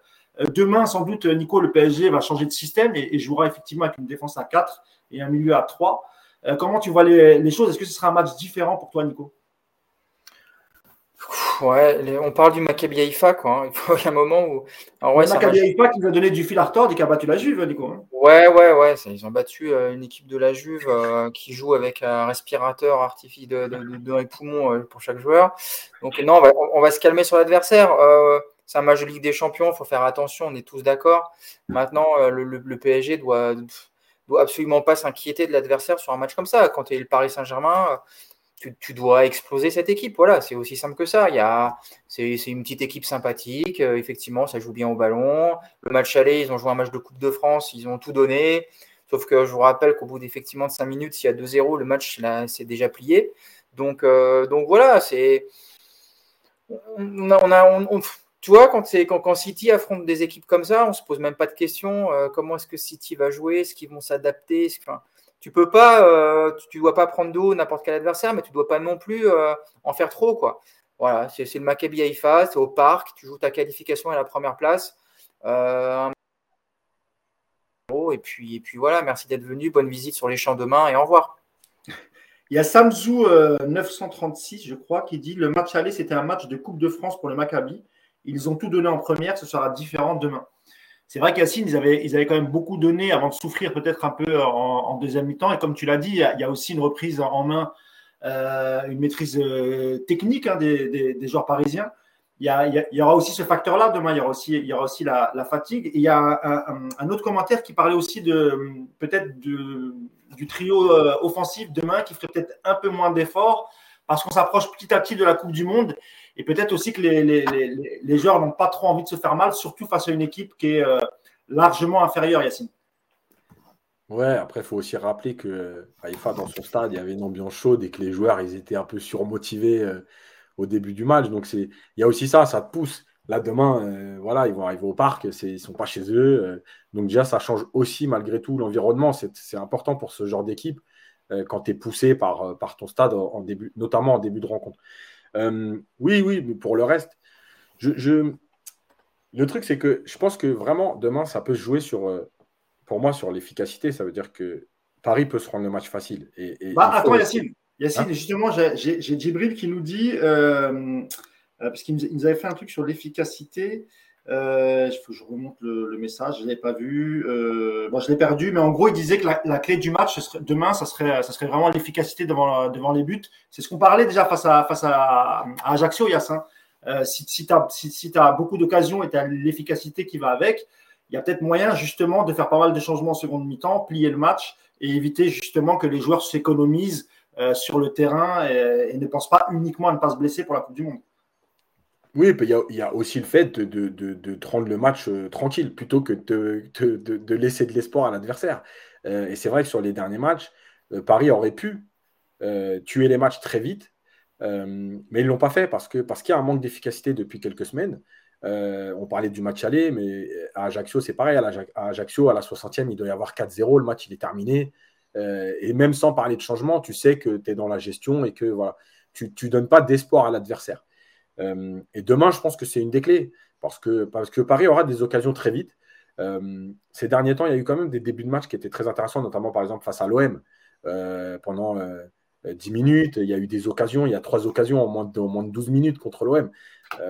Demain, sans doute, Nico, le PSG va changer de système et, et jouera effectivement avec une défense à 4 et un milieu à 3. Euh, comment tu vois les, choses? Est-ce que ce sera un match différent pour toi, Nico? Ouais, on parle du Maccabi Haïfa, quoi. Hein. Il faut un moment où. Alors, ouais, le Maccabi Haïfa qui nous a donné du fil à retordre et qui a battu la Juve, Nico. Hein. Ouais, ouais, ouais. Ils ont battu euh, une équipe de la Juve euh, qui joue avec un respirateur artificiel de, de, les poumons pour chaque joueur. Donc, non, on va, se calmer sur l'adversaire. c'est un match de Ligue des Champions, il faut faire attention, on est tous d'accord. Maintenant, le, PSG doit absolument pas s'inquiéter de l'adversaire sur un match comme ça. Quand tu es le Paris Saint-Germain, tu, dois exploser cette équipe. Voilà, c'est aussi simple que ça. Il y a, c'est, une petite équipe sympathique. Euh, effectivement, ça joue bien au ballon. Le match aller, ils ont joué un match de Coupe de France, ils ont tout donné. Sauf que je vous rappelle qu'au bout d'effectivement de 5 minutes, s'il y a 2-0, le match là, c'est déjà plié. Donc, euh, donc voilà, c'est. On a, on a, tu vois, quand, City affronte des équipes comme ça, on se pose même pas de questions. Euh, comment est-ce que City va jouer Est-ce qu'ils vont s'adapter Tu peux pas, euh, tu, dois pas prendre d'eau n'importe quel adversaire, mais tu dois pas non plus euh, en faire trop, quoi. Voilà, c'est le Maccabi Haïfa, c'est au parc, tu joues ta qualification à la première place. et puis, puis voilà, merci d'être venu, bonne visite sur les champs demain et au revoir. Il y a Samzou 936, je crois, qui dit le match aller, c'était un match de Coupe de France pour le Maccabi. Ils ont tout donné en première, ce sera différent demain. C'est vrai qu'Yacine, ils avaient, ils avaient quand même beaucoup donné avant de souffrir peut-être un peu en, deuxième mi-temps. Et comme tu l'as dit, il y, a, aussi une reprise en main, euh, une maîtrise euh, technique hein, des, joueurs parisiens. Il y, aura aussi ce facteur-là demain, il y aura aussi, y aura aussi la, fatigue. Il y a un, autre commentaire qui parlait aussi de peut-être du trio euh, offensif demain qui ferait peut-être un peu moins d'efforts parce qu'on s'approche petit à petit de la Coupe du Monde et peut-être aussi que les, les, joueurs n'ont pas trop envie de se faire mal, surtout face à une équipe qui est euh, largement inférieure, Yacine. Ouais, après, il faut aussi rappeler que Haïfa, dans son stade, il y avait une ambiance chaude et que les joueurs, ils étaient un peu surmotivés euh, au début du match. Donc, il y a aussi ça, ça te pousse. Là, demain, euh, voilà, ils vont arriver au parc, ils ne sont pas chez eux. donc, déjà, ça change aussi, malgré tout, l'environnement. C'est important pour ce genre d'équipe quand tu es poussé par, par ton stade, en début, notamment en début de rencontre. Euh, oui, oui, mais pour le reste, je, le truc, c'est que je pense que vraiment, demain, ça peut se jouer sur, euh, pour moi, sur l'efficacité. Ça veut dire que Paris peut se rendre le match facile. Et, bah, attends, Yacine. Yacine, hein justement, j'ai Djibril qui nous dit, euh, parce qu'il nous avait fait un truc sur l'efficacité. Euh, je remonte le, message, je ne l'ai pas vu. Euh, bon, je l'ai perdu, mais en gros, il disait que la, clé du match, demain, ça serait, ça serait vraiment l'efficacité devant, devant les buts. C'est ce qu'on parlait déjà face à, face à, Ajaccio, Yassin. Euh, si si tu as, si, as, beaucoup d'occasions et tu as l'efficacité qui va avec, il y a peut-être moyen justement de faire pas mal de changements en seconde mi-temps, plier le match et éviter justement que les joueurs s'économisent euh, sur le terrain et, et ne pensent pas uniquement à ne pas se blesser pour la Coupe du Monde. Oui, il y, a, aussi le fait de, de, rendre le match euh, tranquille plutôt que de, laisser de l'espoir à l'adversaire. Euh, et c'est vrai que sur les derniers matchs, euh, Paris aurait pu tuer les matchs très vite, mais ils ne l'ont pas fait parce qu'il y a un manque d'efficacité depuis quelques semaines. on parlait du match aller, mais à Ajaccio, c'est pareil. À, Ajaccio, à la 60e, il doit y avoir 4-0, le match il est terminé. et même sans parler de changement, tu sais que tu es dans la gestion et que tu ne donnes pas d'espoir à l'adversaire. Euh, et demain, je pense que c'est une des clés parce que, parce que Paris aura des occasions très vite. Euh, ces derniers temps, il y a eu quand même des débuts de match qui étaient très intéressants, notamment par exemple face à l'OM euh, pendant 10 minutes. Il y a eu des occasions, il y a trois occasions en moins de, moins de 12 minutes contre l'OM.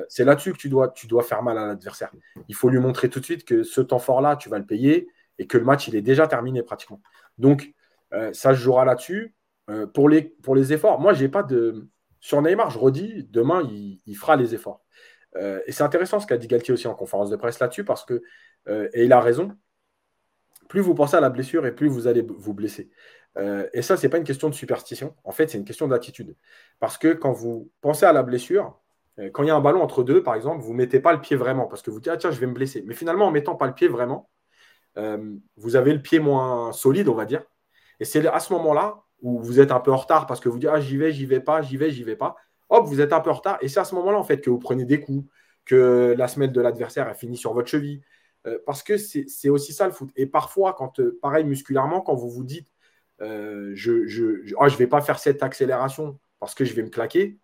c'est là-dessus que tu dois, tu dois faire mal à l'adversaire. Il faut lui montrer tout de suite que ce temps fort-là, tu vas le payer et que le match, il est déjà terminé pratiquement. Donc, ça se jouera là-dessus. pour, les, pour les efforts, moi, j'ai pas de sur Neymar, je redis, demain, il, fera les efforts. Euh, et c'est intéressant ce qu'a dit Galtier aussi en conférence de presse là-dessus, parce que, euh, et il a raison, plus vous pensez à la blessure et plus vous allez vous blesser. Euh, et ça, ce n'est pas une question de superstition, en fait, c'est une question d'attitude. Parce que quand vous pensez à la blessure, quand il y a un ballon entre deux, par exemple, vous ne mettez pas le pied vraiment, parce que vous dites, ah tiens, je vais me blesser. Mais finalement, en mettant pas le pied vraiment, vous avez le pied moins solide, on va dire. Et c'est à ce moment-là où vous êtes un peu en retard parce que vous dites ah j'y vais, j'y vais pas, j'y vais, j'y vais pas. Hop, vous êtes un peu en retard et c'est à ce moment-là en fait que vous prenez des coups, que la semaine de l'adversaire a fini sur votre cheville. Euh, parce que c'est aussi ça le foot. Et parfois, quand euh, pareil musculairement, quand vous vous dites euh, je je, oh, je, vais pas faire cette accélération parce que je vais me claquer.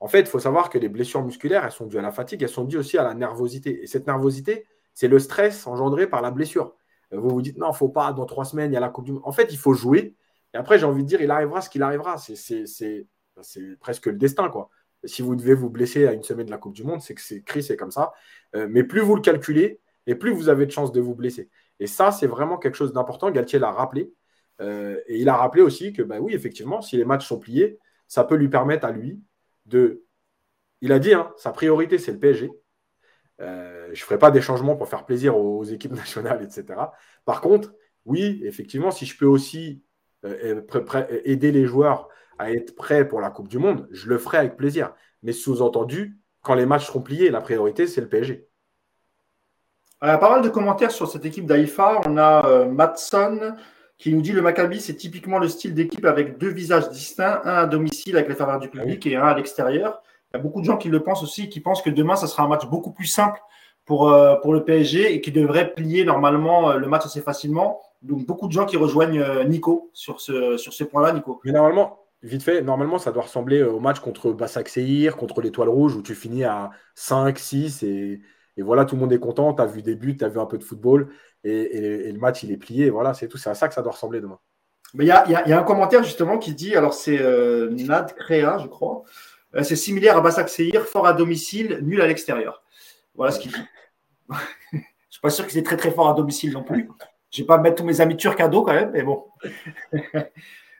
en fait, il faut savoir que les blessures musculaires, elles sont dues à la fatigue, elles sont dues aussi à la nervosité. Et cette nervosité, c'est le stress engendré par la blessure. vous vous dites non, faut pas, dans trois semaines, il y a la Coupe du Monde. En fait, il faut jouer. Et après, j'ai envie de dire, il arrivera ce qu'il arrivera. C'est presque le destin, quoi. Si vous devez vous blesser à une semaine de la Coupe du Monde, c'est que c'est écrit, c'est comme ça. mais plus vous le calculez, et plus vous avez de chances de vous blesser. Et ça, c'est vraiment quelque chose d'important. Galtier l'a rappelé. Euh, et il a rappelé aussi que, bah oui, effectivement, si les matchs sont pliés, ça peut lui permettre à lui de. Il a dit, hein, sa priorité, c'est le PSG. Euh, je ne ferai pas des changements pour faire plaisir aux, équipes nationales, etc. Par contre, oui, effectivement, si je peux aussi euh, aider les joueurs à être prêts pour la Coupe du Monde, je le ferai avec plaisir. Mais sous-entendu, quand les matchs seront pliés, la priorité, c'est le PSG. Il y a pas mal de commentaires sur cette équipe d'Aïfa. On a euh, Matson qui nous dit le Maccabi, c'est typiquement le style d'équipe avec deux visages distincts, un à domicile avec les faveurs du public et un à l'extérieur. Il y a beaucoup de gens qui le pensent aussi, qui pensent que demain, ça sera un match beaucoup plus simple pour, euh, pour le PSG et qui devrait plier normalement euh, le match assez facilement. Donc, beaucoup de gens qui rejoignent Nico sur ce, sur ce point-là, Nico. Mais normalement, vite fait, normalement, ça doit ressembler au match contre Bassak Seir, contre l'Étoile Rouge, où tu finis à 5, 6 et et voilà, tout le monde est content. Tu as vu des buts, tu as vu un peu de football. Et, le match, il est plié. voilà, c'est tout. C'est à ça que ça doit ressembler demain. Mais il y a, un commentaire justement qui dit alors, c'est euh, Nad Créa, je crois. Euh, c'est similaire à Bassak Seir, fort à domicile, nul à l'extérieur. Voilà ce qu'il dit. je ne suis pas sûr qu'il est très très fort à domicile non plus. Je ne vais pas mettre tous mes amis turcs à dos quand même, mais bon.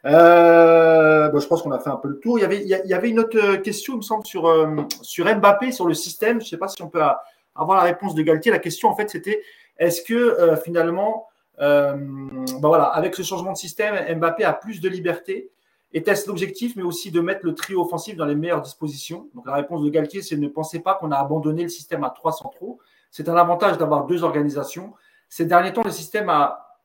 Euh, bon je pense qu'on a fait un peu le tour. Il y avait, une autre question, il me semble, sur, sur Mbappé, sur le système. Je ne sais pas si on peut avoir la réponse de Galtier. La question, en fait, c'était est-ce que euh, finalement, euh, bah voilà, avec ce changement de système, Mbappé a plus de liberté? Était-ce l'objectif, mais aussi de mettre le trio offensif dans les meilleures dispositions? Donc la réponse de Galtier, c'est ne pensez pas qu'on a abandonné le système à trois centraux. C'est un avantage d'avoir deux organisations. Ces derniers temps, le système a,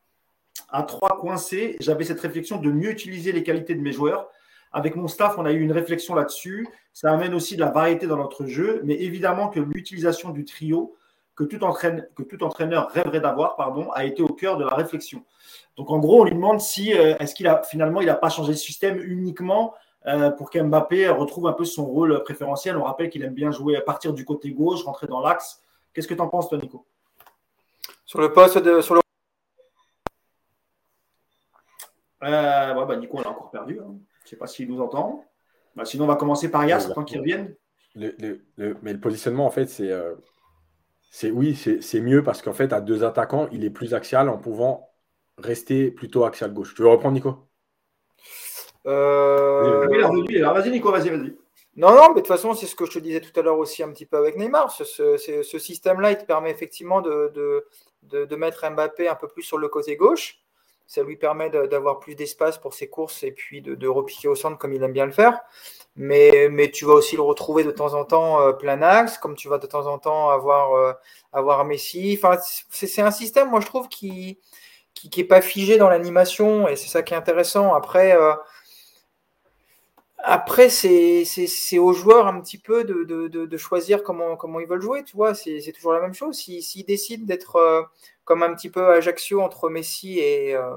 trois coincés. J'avais cette réflexion de mieux utiliser les qualités de mes joueurs. Avec mon staff, on a eu une réflexion là-dessus. Ça amène aussi de la variété dans notre jeu, mais évidemment que l'utilisation du trio que tout, entraîneur rêverait d'avoir, pardon, a été au cœur de la réflexion. Donc en gros, on lui demande si euh, est-ce qu'il a finalement il n'a pas changé le système uniquement euh, pour qu'Mbappé retrouve un peu son rôle préférentiel. On rappelle qu'il aime bien jouer à partir du côté gauche, rentrer dans l'axe. Qu'est-ce que tu en penses, toi, Nico? Sur le poste de sur le... Euh, ouais, bah, Nico, on l'a encore perdu. Hein. Je ne sais pas s'il nous entend. Bah, sinon, on va commencer par Yas, tant qu'il revienne. mais le positionnement, en fait, c'est. Euh, oui, c'est mieux parce qu'en fait, à deux attaquants, il est plus axial en pouvant rester plutôt axial gauche. Tu veux reprendre, Nico? Euh... Vas-y, Nico, vas-y, vas-y. Non, non, mais de toute façon, c'est ce que je te disais tout à l'heure aussi un petit peu avec Neymar. Ce, système-là, il te permet effectivement de, de, de, mettre Mbappé un peu plus sur le côté gauche ça lui permet d'avoir plus d'espace pour ses courses et puis de, repiquer au centre comme il aime bien le faire. Mais, mais tu vas aussi le retrouver de temps en temps euh, plein axe, comme tu vas de temps en temps avoir, euh, avoir Messi. Enfin, c'est un système, moi, je trouve, qui qui n'est pas figé dans l'animation et c'est ça qui est intéressant. Après, euh, après c'est aux joueurs un petit peu de, de, de, choisir comment, comment ils veulent jouer. Tu vois, c'est toujours la même chose. S'ils décident d'être comme un petit peu Ajaccio entre Messi et, euh,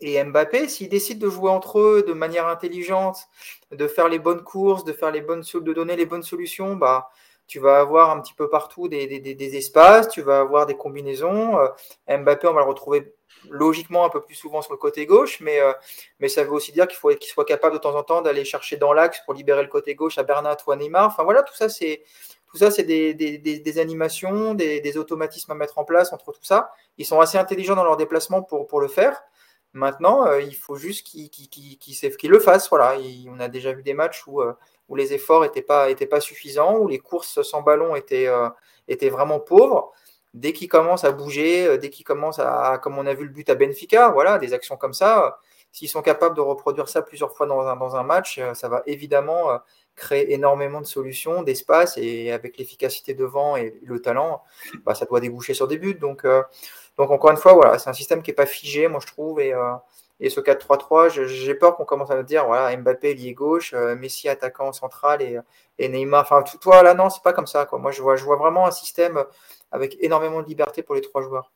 et Mbappé, s'ils décident de jouer entre eux de manière intelligente, de faire les bonnes courses, de faire les bonnes de donner les bonnes solutions, bah tu vas avoir un petit peu partout des, des, espaces, tu vas avoir des combinaisons. Euh, Mbappé, on va le retrouver logiquement un peu plus souvent sur le côté gauche, mais, euh, mais ça veut aussi dire qu'il faut qu'il soit capable de temps en temps d'aller chercher dans l'axe pour libérer le côté gauche à Bernat ou à Neymar. Enfin voilà, tout ça, c'est tout ça, c'est des, animations, des, automatismes à mettre en place entre tout ça. Ils sont assez intelligents dans leur déplacement pour, pour le faire. Maintenant, euh, il faut juste qu'ils le fassent. Voilà. on a déjà vu des matchs où, euh, les efforts n'étaient pas, étaient pas suffisants, où les courses sans ballon étaient, euh, vraiment pauvres. Dès qu'ils commencent à bouger, dès qu'ils commencent à, comme on a vu le but à Benfica, voilà, des actions comme ça, s'ils sont capables de reproduire ça plusieurs fois dans un, match, ça va évidemment crée énormément de solutions, d'espace, et avec l'efficacité devant et le talent, bah, ça doit déboucher sur des buts. Donc, donc encore une fois, voilà, c'est un système qui n'est pas figé, moi je trouve, et, euh, Et ce 4-3-3, j'ai peur qu'on commence à dire voilà, Mbappé lié gauche, Messi attaquant central et, et Neymar. Enfin, toi là, non, c'est pas comme ça. Quoi. Moi, je vois, je vois vraiment un système avec énormément de liberté pour les trois joueurs.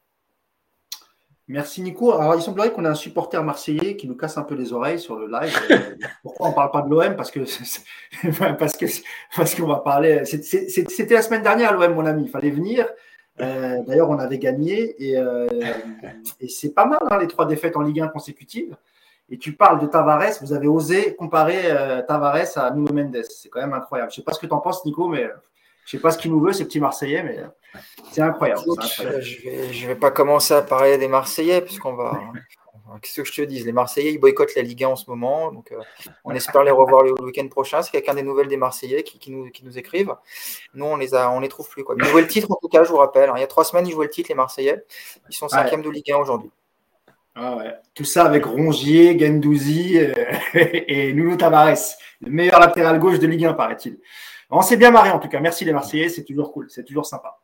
Merci Nico. Alors il semblerait qu'on a un supporter marseillais qui nous casse un peu les oreilles sur le live. Euh, pourquoi on ne parle pas de l'OM Parce que parce que parce qu'on va parler. C'était la semaine dernière l'OM, mon ami. Il fallait venir. Euh, d'ailleurs, on avait gagné et, euh, et c'est pas mal hein, les trois défaites en Ligue 1 consécutives. Et tu parles de Tavares. Vous avez osé comparer Tavares à Nuno Mendes. C'est quand même incroyable. Je ne sais pas ce que tu en penses, Nico, mais je ne sais pas ce qu'il nous veut, ces petits Marseillais, mais c'est incroyable. Je ne vais, pas commencer à parler des Marseillais, puisqu'on va. Qu'est-ce que je te dis Les Marseillais, ils boycottent la Ligue 1 en ce moment. Donc, euh, on espère les revoir le week-end prochain. C'est quelqu'un des nouvelles des Marseillais qui, nous, qui nous écrivent. Nous, on les, a, on les trouve plus. Quoi. Ils jouaient le titre, en tout cas, je vous rappelle. Hein. Il y a trois semaines, ils jouaient le titre, les Marseillais. Ils sont cinquième de Ligue 1 aujourd'hui. Ah ouais. Tout ça avec Rongier, Gendouzi euh, et Nuno Tavares, le meilleur latéral gauche de Ligue 1, paraît-il. On s'est bien marré en tout cas. Merci les Marseillais, c'est toujours cool, c'est toujours sympa.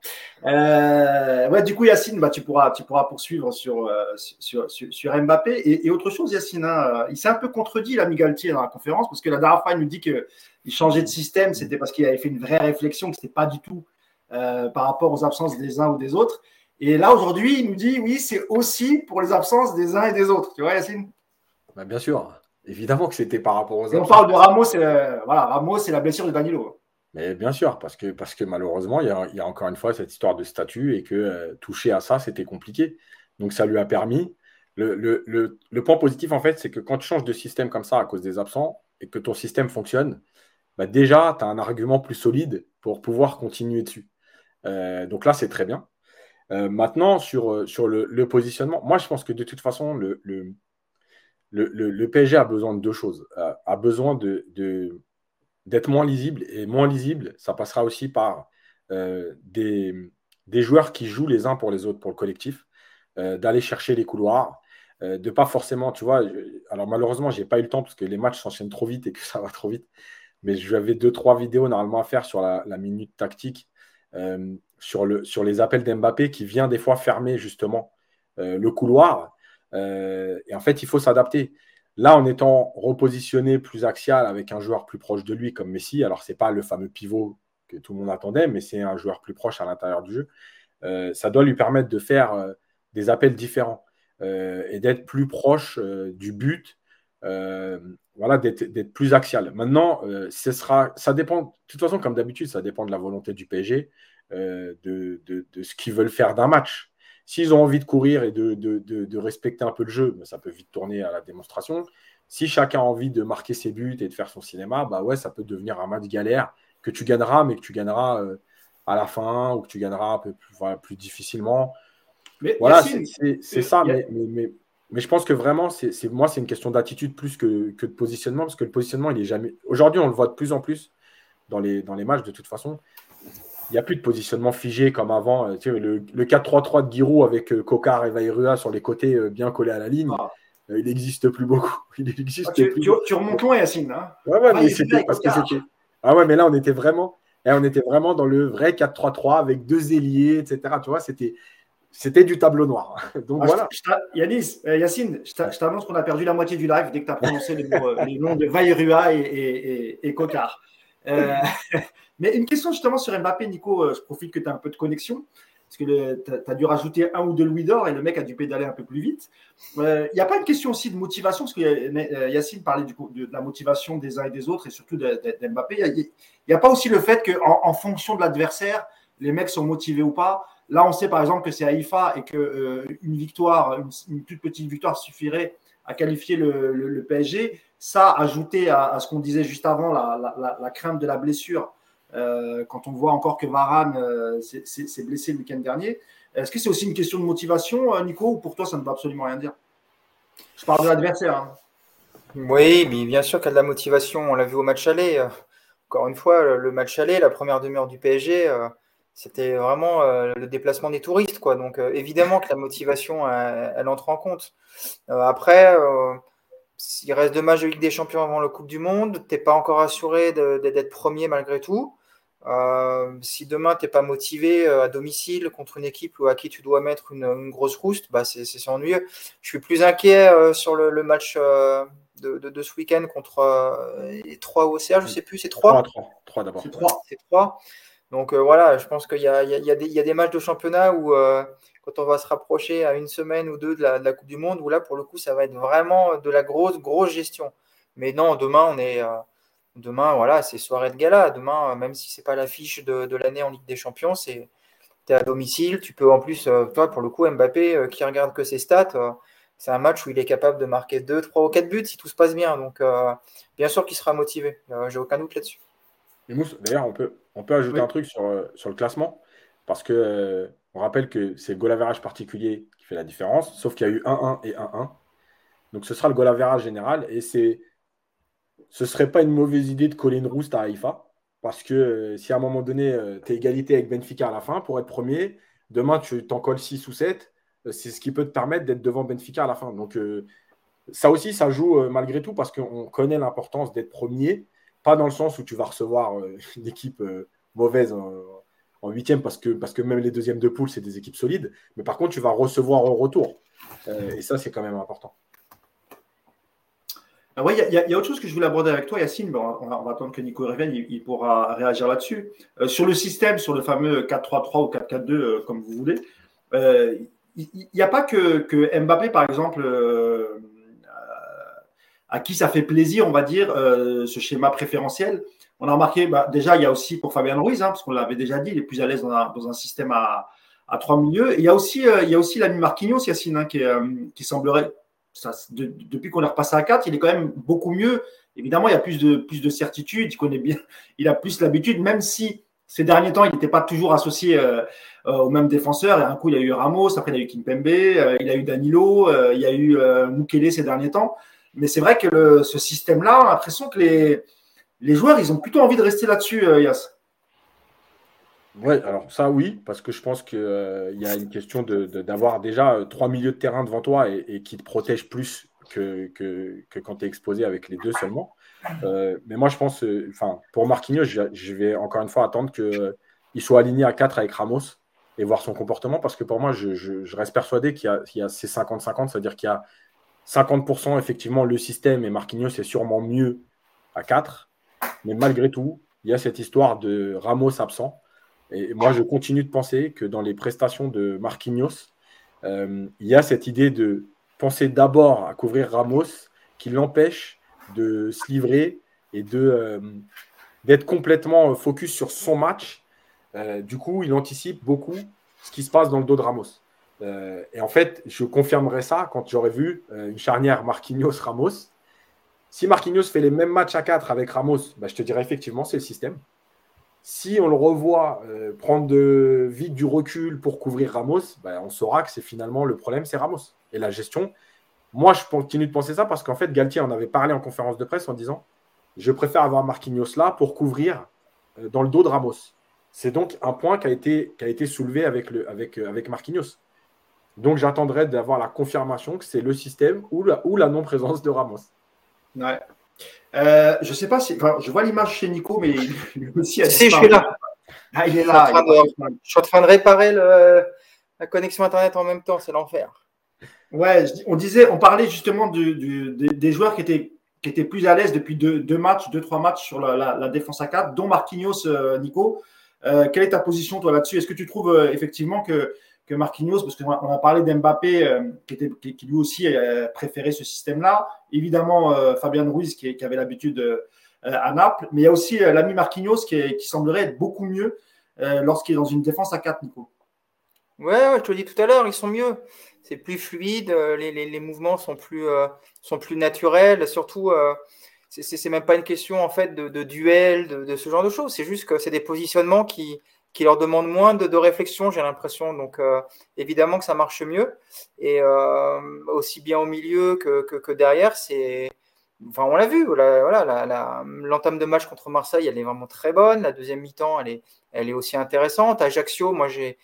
Euh, ouais, du coup, Yacine, bah, tu, pourras, tu pourras poursuivre sur, euh, sur, sur, Mbappé. Et, autre chose, Yacine, hein, euh, il s'est un peu contredit, l'ami Galtier, dans la conférence, parce que la dernière fois, il nous dit qu'il changeait de système, c'était parce qu'il avait fait une vraie réflexion, que ce n'était pas du tout par rapport aux absences des uns ou des autres. Et là, aujourd'hui, il nous dit oui, c'est aussi pour les absences des uns et des autres. Tu vois, Yacine? Bah, Bien sûr. Évidemment que c'était par rapport aux absences. on parle de Ramos, voilà, Ramos, c'est la blessure de Danilo. Mais bien sûr, parce que, parce que malheureusement, il y, a, encore une fois cette histoire de statut et que euh, toucher à ça, c'était compliqué. Donc ça lui a permis. Le, point positif, en fait, c'est que quand tu changes de système comme ça à cause des absents et que ton système fonctionne, bah, déjà, tu as un argument plus solide pour pouvoir continuer dessus. Euh, donc là, c'est très bien. Euh, maintenant, sur, sur le, positionnement, moi, je pense que de toute façon, le, le, PSG a besoin de deux choses. a besoin de d'être moins lisible. Et moins lisible, ça passera aussi par euh, des, joueurs qui jouent les uns pour les autres, pour le collectif, euh, d'aller chercher les couloirs, euh, de pas forcément, tu vois, alors malheureusement, j'ai pas eu le temps parce que les matchs s'enchaînent trop vite et que ça va trop vite, mais j'avais deux, trois vidéos normalement à faire sur la, minute tactique, sur, le, sur les appels d'Mbappé qui vient des fois fermer justement le couloir. et en fait, il faut s'adapter. Là, en étant repositionné plus axial avec un joueur plus proche de lui comme Messi, alors ce n'est pas le fameux pivot que tout le monde attendait, mais c'est un joueur plus proche à l'intérieur du jeu, euh, ça doit lui permettre de faire euh, des appels différents euh, et d'être plus proche du but, voilà, d'être plus axial. Maintenant, ce sera, ça dépend, de toute façon, comme d'habitude, ça dépend de la volonté du PSG, de, de, ce qu'ils veulent faire d'un match. S'ils ont envie de courir et de, respecter un peu le jeu, ben, ça peut vite tourner à la démonstration. Si chacun a envie de marquer ses buts et de faire son cinéma, bah ouais, ça peut devenir un match galère que tu gagneras, mais que tu gagneras euh, à la fin ou que tu gagneras un peu plus, difficilement. Mais, voilà, c'est ça. Mais, mais, je pense que vraiment, c'est moi, c'est une question d'attitude plus que, que, de positionnement, parce que le positionnement, il est jamais. Aujourd'hui, on le voit de plus en plus dans les, dans les matchs, de toute façon il n'y a plus de positionnement figé comme avant. Euh, le, 4-3-3 de Giroud avec euh, Kokar et Vairua sur les côtés euh, bien collés à la ligne, ah. il n'existe plus beaucoup. Il existe ah, tu, plus tu, remontes loin, Yacine. Hein ouais, ouais, ah, mais c'était parce que c'était. Ah ouais, mais là, on était vraiment, eh, on était vraiment dans le vrai 4-3-3 avec deux ailiers, etc. Tu vois, c'était. C'était du tableau noir. Donc voilà. Yanis, Yacine, je t'annonce qu'on a perdu la moitié du live dès que tu as prononcé les, noms de Vairua et, et, et, Kokar. Mais une question justement sur Mbappé, Nico, euh, je profite que tu as un peu de connexion, parce que tu as, dû rajouter un ou deux louis d'or et le mec a dû pédaler un peu plus vite. Il euh, n'y a pas une question aussi de motivation, parce que euh, Yacine parlait du de, la motivation des uns et des autres, et surtout d'Mbappé. Il n'y a, pas aussi le fait qu'en en, fonction de l'adversaire, les mecs sont motivés ou pas. Là, on sait par exemple que c'est Haïfa et qu'une une victoire, une, toute petite victoire suffirait à qualifier le, PSG. Ça, ajouté à, ce qu'on disait juste avant, la, crainte de la blessure euh, quand on voit encore que Varane euh, s'est blessé le week-end dernier. Est-ce que c'est aussi une question de motivation, euh, Nico, ou pour toi, ça ne veut absolument rien dire? Je parle de l'adversaire. Hein. Oui, mais bien sûr qu'il y a de la motivation. On l'a vu au match aller. Encore une fois, le match aller, la première demi-heure du PSG, c'était vraiment le déplacement des touristes. Quoi. Donc, évidemment que la motivation, elle, entre en compte. après, il reste deux matchs de Ligue des Champions avant le Coupe du Monde. Tu n'es pas encore assuré d'être premier malgré tout. Euh, si demain tu n'es pas motivé à domicile contre une équipe à qui tu dois mettre une, grosse rouste, bah c'est ennuyeux. Je suis plus inquiet sur le, match de, de, ce week-end contre les 3 OCR, je sais plus, c'est 3 3, 3, d'abord. C'est 3. C'est 3. Donc voilà, je pense qu'il y, y, y, a des matchs de championnat où quand on va se rapprocher à une semaine ou deux de la, Coupe du Monde, où là, pour le coup, ça va être vraiment de la grosse, grosse gestion. Mais non, demain, on est. Euh, demain, voilà, c'est soirée de gala. Demain, euh, même si c'est pas l'affiche de, de l'année en Ligue des Champions, c'est tu es à domicile. Tu peux en plus, euh, toi, pour le coup, Mbappé, qui regarde que ses stats, c'est un match où il est capable de marquer 2, 3 ou 4 buts si tout se passe bien. Donc, bien sûr qu'il sera motivé. J'ai aucun doute là-dessus. D'ailleurs, on peut, on peut ajouter un truc sur, sur le classement. Parce que on rappelle que c'est le goal average particulier qui fait la différence, sauf qu'il y a eu 1-1 et 1-1. Donc ce sera le goal average général et c'est ce serait pas une mauvaise idée de coller une rouste à Haïfa parce que euh, si à un moment donné euh, tu es égalité avec Benfica à la fin pour être premier, demain tu t'en colles 6 ou 7, euh, c'est ce qui peut te permettre d'être devant Benfica à la fin. Donc ça aussi, ça joue malgré tout parce qu'on connaît l'importance d'être premier, pas dans le sens où tu vas recevoir une équipe mauvaise en huitième parce que, parce que même les deuxièmes de poule, c'est des équipes solides. Mais par contre, tu vas recevoir au retour. Euh, et ça, c'est quand même important. Ah oui, il y, a autre chose que je voulais aborder avec toi, Yacine. on, va, attendre que Nico revienne, il, pourra réagir là-dessus. Euh, sur le système, sur le fameux 4-3-3 ou 4-4-2, euh, comme vous voulez, il n'y a pas que, que, Mbappé, par exemple, à qui ça fait plaisir, on va dire, ce schéma préférentiel. On a remarqué, bah, déjà, il y a aussi pour Fabien Ruiz, hein, parce qu'on l'avait déjà dit, il est plus à l'aise dans un, système à, trois milieux. il y a aussi, euh, il y a aussi l'ami Marquinhos, Yacine, hein, qui, euh, qui, semblerait, depuis qu'on est repassé à 4, il est quand même beaucoup mieux. Évidemment, il y a plus de, plus de certitude, il connaît bien, il a plus l'habitude, même si ces derniers temps, il n'était pas toujours associé euh, aux mêmes défenseurs. Et un coup, il y a eu Ramos, après, il y a eu Kimpembe, il y a eu Danilo, il y a eu Mukele ces derniers temps. Mais c'est vrai que ce système-là, on a l'impression que les, les joueurs, ils ont plutôt envie de rester là-dessus, euh, Yas. Oui, alors ça oui, parce que je pense qu'il euh, y a une question d'avoir déjà euh, trois milieux de terrain devant toi et, qui te protègent plus que, quand tu es exposé avec les deux seulement. mais moi, je pense, enfin, pour Marquinhos, je, vais encore une fois attendre qu'il soit aligné à 4 avec Ramos et voir son comportement, parce que pour moi, je, reste persuadé qu'il y, a ces 50-50, c'est-à-dire qu'il y a 50% effectivement le système et Marquinhos est sûrement mieux à 4 mais malgré tout, il y a cette histoire de Ramos absent. Et moi, je continue de penser que dans les prestations de Marquinhos, euh, il y a cette idée de penser d'abord à couvrir Ramos qui l'empêche de se livrer et euh, d'être complètement focus sur son match. Euh, du coup, il anticipe beaucoup ce qui se passe dans le dos de Ramos. et en fait, je confirmerai ça quand j'aurai vu une charnière Marquinhos-Ramos si Marquinhos fait les mêmes matchs à 4 avec Ramos, bah, je te dirais effectivement, c'est le système. Si on le revoit euh, prendre vite du recul pour couvrir Ramos, bah, on saura que c'est finalement le problème, c'est Ramos. Et la gestion, moi, je continue de penser ça parce qu'en fait, Galtier en avait parlé en conférence de presse en disant Je préfère avoir Marquinhos là pour couvrir euh, dans le dos de Ramos. C'est donc un point qui a été, soulevé avec, le, euh, Marquinhos. Donc j'attendrai d'avoir la confirmation que c'est le système ou la, ou la non-présence de Ramos. Ouais. Euh, je sais pas si. je vois l'image chez Nico, mais lui aussi a Si, je suis là. Ah, il est là. Je suis en train de, réparer la connexion Internet en même temps, c'est l'enfer. Ouais, on disait, on parlait justement des joueurs qui étaient, qui étaient plus à l'aise depuis deux, matchs, deux, trois matchs sur la, défense à 4, dont Marquinhos, euh, Nico. Euh, quelle est ta position, toi, là-dessus? Est-ce que tu trouves effectivement que que Marquinhos, parce qu'on a, parlé d'Mbappé, euh, qui, lui aussi euh, préférait ce système-là. Évidemment, euh, Fabien Ruiz, qui, avait l'habitude à Naples. Mais il y a aussi l'ami Marquinhos, qui, semblerait être beaucoup mieux lorsqu'il est dans une défense à 4, Nico. Ouais, je te le dis tout à l'heure, ils sont mieux. C'est plus fluide, les, mouvements sont plus, sont plus naturels. Surtout, c'est même pas une question en fait de, duel, de, ce genre de choses. C'est juste que c'est des positionnements qui, qui leur demande moins de, réflexion, j'ai l'impression. Donc, euh, évidemment que ça marche mieux. Et euh, aussi bien au milieu que, derrière, c'est. Enfin, on l'a vu, l'entame de match contre Marseille, elle est vraiment très bonne. La deuxième mi-temps, elle est, elle est aussi intéressante. Ajaccio, moi, j'ai.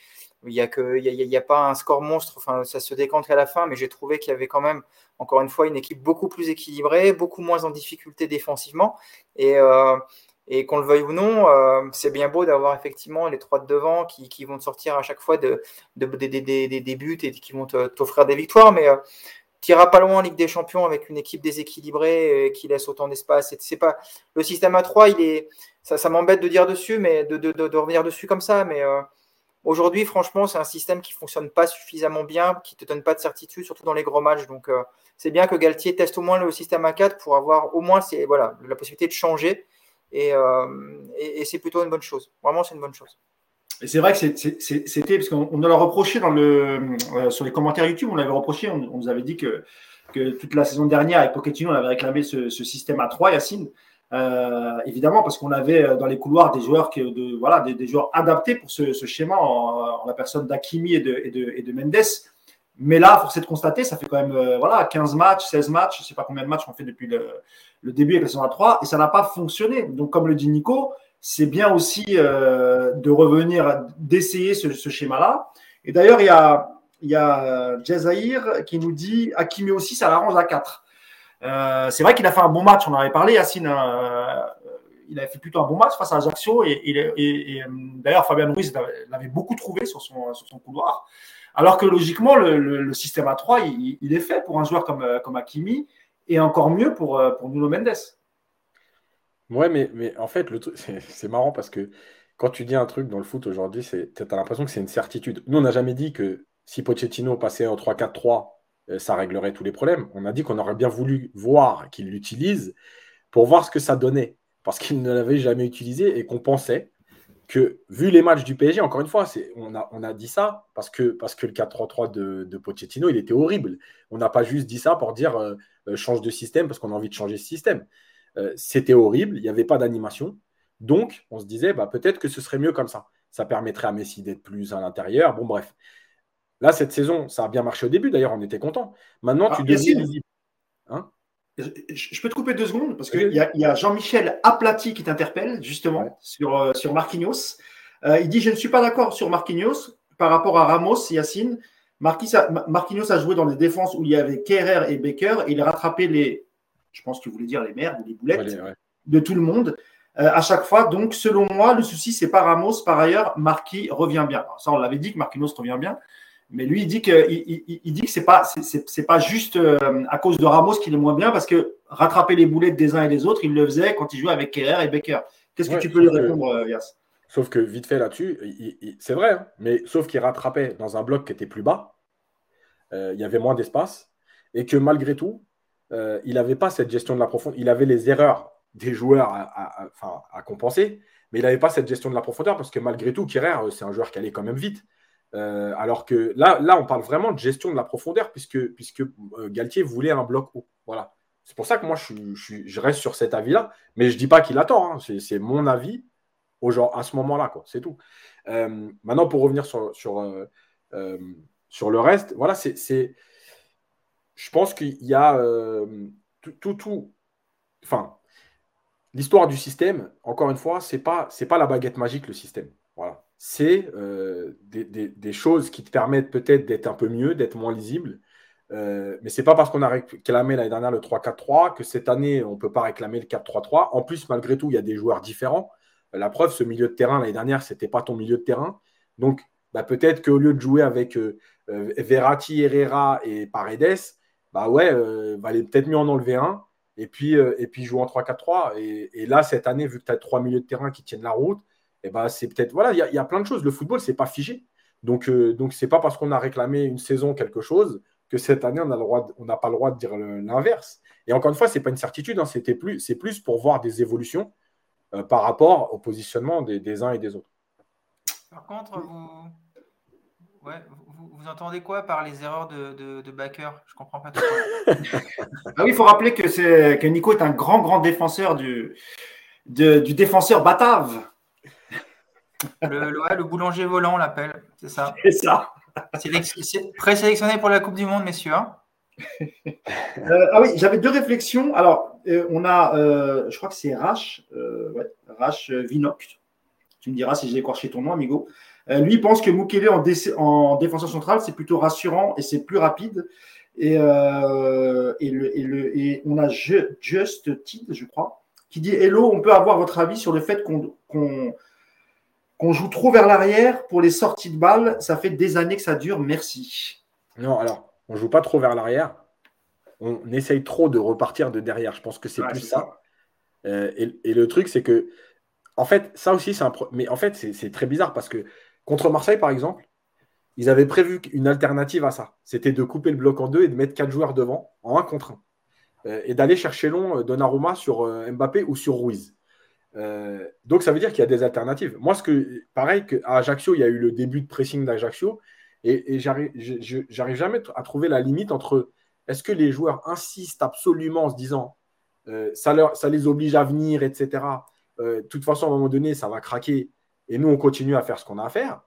Il n'y a, a, pas un score monstre, enfin, ça se décante à la fin, mais j'ai trouvé qu'il y avait quand même, encore une fois, une équipe beaucoup plus équilibrée, beaucoup moins en difficulté défensivement. Et, euh, Et qu'on le veuille ou non, euh, c'est bien beau d'avoir effectivement les trois de devant qui, vont te sortir à chaque fois de, de, des buts et qui vont t'offrir des victoires. Mais tu n'iras pas loin en Ligue des Champions avec une équipe déséquilibrée qui laisse autant d'espace. C'est pas le système à 3, il est ça, m'embête de dire dessus, mais de, revenir dessus comme ça. Mais aujourd'hui, franchement, c'est un système qui fonctionne pas suffisamment bien, qui te donne pas de certitude, surtout dans les gros matchs. Donc c'est bien que Galtier teste au moins le système A4 pour avoir au moins voilà, la possibilité de changer. Euh, et, c'est plutôt une bonne chose. Vraiment, c'est une bonne chose. Et c'est vrai que c'était, parce qu'on nous l'a reproché dans le, euh, sur les commentaires YouTube, on l'avait reproché, on, nous avait dit que, toute la saison dernière, avec Pochettino, on avait réclamé ce, système à 3, Yacine. Euh, évidemment, parce qu'on avait dans les couloirs des joueurs, de, voilà, des, joueurs adaptés pour ce, schéma, en, la personne d'Akimi et, de, et de Mendes. Mais là, force est de constater, ça fait quand même euh, voilà, 15 matchs, 16 matchs, je ne sais pas combien de matchs on fait depuis le, début avec la saison 3, et ça n'a pas fonctionné. Donc, comme le dit Nico, c'est bien aussi euh, de revenir, d'essayer ce, schéma-là. Et d'ailleurs, il y a, y Jazair qui nous dit Hakimi aussi, ça l'arrange à 4. Euh, c'est vrai qu'il a fait un bon match, on en avait parlé, Yacine. Hein, il avait fait plutôt un bon match face à Ajaccio, et, d'ailleurs, Fabien Ruiz l'avait beaucoup trouvé sur son couloir. Alors que logiquement, le, système A3, il, est fait pour un joueur comme, euh, comme Hakimi et encore mieux pour, euh, Nuno Mendes. Ouais, mais, en fait, c'est marrant parce que quand tu dis un truc dans le foot aujourd'hui, tu as l'impression que c'est une certitude. Nous, on n'a jamais dit que si Pochettino passait en 3-4-3, euh, ça réglerait tous les problèmes. On a dit qu'on aurait bien voulu voir qu'il l'utilise pour voir ce que ça donnait. Parce qu'il ne l'avait jamais utilisé et qu'on pensait que vu les matchs du PSG, encore une fois, on a, on a dit ça parce que, parce que le 4-3-3 de, de, Pochettino, il était horrible. On n'a pas juste dit ça pour dire euh, euh, change de système parce qu'on a envie de changer ce système. Euh, c'était horrible, il n'y avait pas d'animation. Donc, on se disait, bah, peut-être que ce serait mieux comme ça. Ça permettrait à Messi d'être plus à l'intérieur. Bon, bref. Là, cette saison, ça a bien marché au début, d'ailleurs, on était content. Maintenant, tu ah, deviens visible. Hein? Je peux te couper deux secondes parce qu'il y a, Jean-Michel Aplati qui t'interpelle justement sur, euh, sur Marquinhos. Euh, il dit Je ne suis pas d'accord sur Marquinhos par rapport à Ramos, Yacine. Marquinhos a joué dans des défenses où il y avait Kerrer et Baker et il a rattrapé les, je pense que vous voulez dire les merdes, les boulettes de tout le monde euh, à chaque fois. Donc, selon moi, le souci, c'est pas Ramos. Par ailleurs, Marquis revient bien. ça, on l'avait dit que Marquinhos revient bien. Mais lui, il dit que, il, dit que c'est pas, c'est, pas juste euh, à cause de Ramos qu'il est moins bien, parce que rattraper les boulettes des uns et des autres, il le faisait quand il jouait avec Kerrer et Becker. Qu'est-ce que tu peux lui répondre, euh, Yass? Sauf que vite fait là-dessus, c'est vrai, hein, mais sauf qu'il rattrapait dans un bloc qui était plus bas, euh, il y avait moins d'espace, et que malgré tout, il n'avait pas cette gestion de la profondeur. Il avait les erreurs des joueurs à, à compenser, mais il n'avait pas cette gestion de la profondeur parce que malgré tout, Kerrer, c'est un joueur qui allait quand même vite. Euh, alors que là, là, on parle vraiment de gestion de la profondeur, puisque, puisque euh, Galtier voulait un bloc haut. Voilà. C'est pour ça que moi, je, reste sur cet avis-là. Mais je ne dis pas qu'il attend. Hein. C'est mon avis au genre, à ce moment-là. C'est tout. Euh, maintenant, pour revenir sur, le reste, voilà, c'est. Je pense qu'il y a tout, tout, tout. Enfin, l'histoire du système, encore une fois, ce n'est pas, pas la baguette magique, le système. Voilà c'est euh, des, choses qui te permettent peut-être d'être un peu mieux, d'être moins lisible. Euh, mais ce n'est pas parce qu'on a réclamé l'année dernière le 3-4-3 que cette année, on ne peut pas réclamer le 4-3-3. En plus, malgré tout, il y a des joueurs différents. La preuve, ce milieu de terrain, l'année dernière, ce n'était pas ton milieu de terrain. Donc, bah, peut-être qu'au lieu de jouer avec euh, Verratti, Herrera et Paredes, bah ouais, valait peut-être mieux en enlever un et puis, et puis jouer en 3-4-3. Et, et, là, cette année, vu que tu as trois milieux de terrain qui tiennent la route, eh ben, c'est peut-être. Voilà, il y, a plein de choses. Le football, c'est pas figé. Donc, euh, donc c'est pas parce qu'on a réclamé une saison quelque chose que cette année, on n'a pas le droit de dire l'inverse. Et encore une fois, c'est pas une certitude. Hein, c'était plus, c'est plus pour voir des évolutions euh, par rapport au positionnement des, uns et des autres. Par contre, vous, vous, entendez quoi par les erreurs de, de, backer Je comprends pas trop. ah oui, il faut rappeler que, que Nico est un grand, grand défenseur du, du défenseur batave. Le, le boulanger volant, on l'appelle, c'est ça. C'est ça. Présélectionné pour la Coupe du Monde, messieurs. Hein. Euh, ah oui, j'avais deux réflexions. Alors, euh, on a, euh, je crois que c'est Rash, ouais, Rash Vinoc. Tu me diras si j'ai écorché ton nom, amigo. lui pense que Mukele en, en défenseur central, c'est plutôt rassurant et c'est plus rapide. Et, et, le, et, le, et on a Just Tid, je crois, qui dit Hello, on peut avoir votre avis sur le fait qu'on qu'on joue trop vers l'arrière pour les sorties de balles. Ça fait des années que ça dure. Merci. Non, alors, on joue pas trop vers l'arrière. On essaye trop de repartir de derrière. Je pense que c'est plus ça. Euh, et, le truc, c'est que, en fait, ça aussi, c'est un. Mais en fait, c'est très bizarre parce que contre Marseille, par exemple, ils avaient prévu une alternative à ça. C'était de couper le bloc en deux et de mettre quatre joueurs devant en un contre un. Euh, et d'aller chercher long euh, Donnarumma sur Mbappé ou sur Ruiz. Euh, donc ça veut dire qu'il y a des alternatives. Moi, ce que, pareil qu'à Ajaccio, il y a eu le début de pressing d'Ajaccio, et, et j'arrive jamais à trouver la limite entre est-ce que les joueurs insistent absolument en se disant euh, ça, leur, ça les oblige à venir, etc. Euh, de toute façon, à un moment donné, ça va craquer, et nous, on continue à faire ce qu'on a à faire.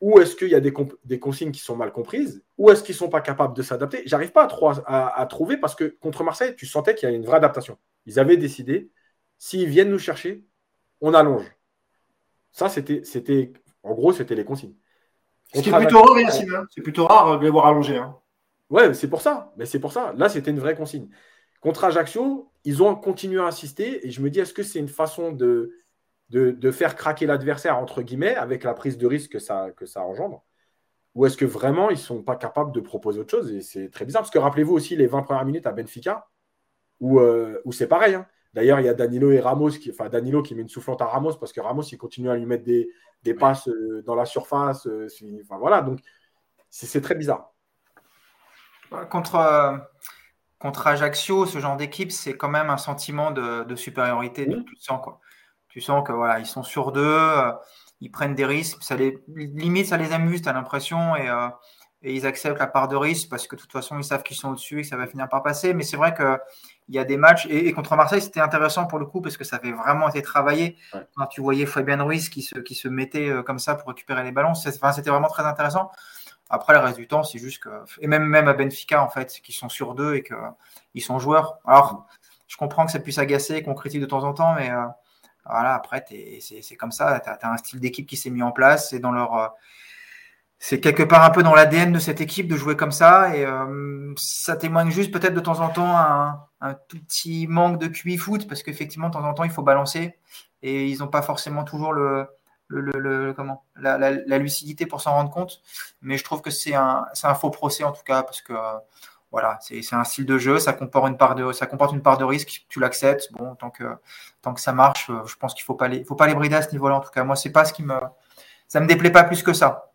Ou est-ce qu'il y a des, consignes qui sont mal comprises Ou est-ce qu'ils ne sont pas capables de s'adapter? J'arrive pas à, trouver parce que contre Marseille, tu sentais qu'il y a une vraie adaptation. Ils avaient décidé S'ils viennent nous chercher, on allonge. Ça, c'était, c'était, en gros, c'était les consignes. Ce qui est plutôt rare, Yacine. Hein. C'est plutôt rare de les voir allonger. Hein. Ouais, c'est pour ça. Mais c'est pour ça. Là, c'était une vraie consigne. Contre Ajaccio, ils ont continué à insister. Et je me dis, est-ce que c'est une façon de, de, faire craquer l'adversaire, entre guillemets, avec la prise de risque que ça, que ça engendre? Ou est-ce que vraiment, ils ne sont pas capables de proposer autre chose? Et c'est très bizarre. Parce que rappelez-vous aussi les 20 premières minutes à Benfica, où, euh, où c'est pareil. Hein. D'ailleurs, il y a Danilo et Ramos, qui, enfin Danilo qui met une soufflante à Ramos parce que Ramos, il continue à lui mettre des, passes euh, dans la surface. Euh, enfin, voilà, donc c'est très bizarre. Contre, euh, contre Ajaccio, ce genre d'équipe, c'est quand même un sentiment de, supériorité. Tu, sens, quoi. tu sens que voilà, ils sont sur deux, ils prennent des risques. Ça les, limite, ça les amuse, tu as l'impression. Et, et, ils acceptent la part de risque parce que de toute façon, ils savent qu'ils sont au-dessus et que ça va finir par passer. Mais c'est vrai que il y a des matchs, et, contre Marseille, c'était intéressant pour le coup parce que ça avait vraiment été travaillé. Quand tu voyais Fabien Ruiz qui se, qui se mettait euh, comme ça pour récupérer les ballons, c'était vraiment très intéressant. Après, le reste du temps, c'est juste que. Et même, même à Benfica, en fait, qui sont sur deux et qu'ils sont joueurs. Alors, je comprends que ça puisse agacer, qu'on critique de temps en temps, mais euh, voilà, après, c'est comme ça. Tu as, un style d'équipe qui s'est mis en place. C'est dans leur. Euh, c'est quelque part un peu dans l'ADN de cette équipe de jouer comme ça. Et ça témoigne juste peut-être de temps en temps un, tout petit manque de QI foot parce qu'effectivement, de temps en temps, il faut balancer et ils n'ont pas forcément toujours le, comment, la, lucidité pour s'en rendre compte. Mais je trouve que c'est un, faux procès en tout cas parce que voilà, c'est un style de jeu, ça comporte une part de, risque, tu l'acceptes. Bon, tant que, ça marche, je pense qu'il ne faut pas les, faut pas les brider à ce niveau-là. En tout cas, moi, c'est pas ce qui me, ça me déplaît pas plus que ça.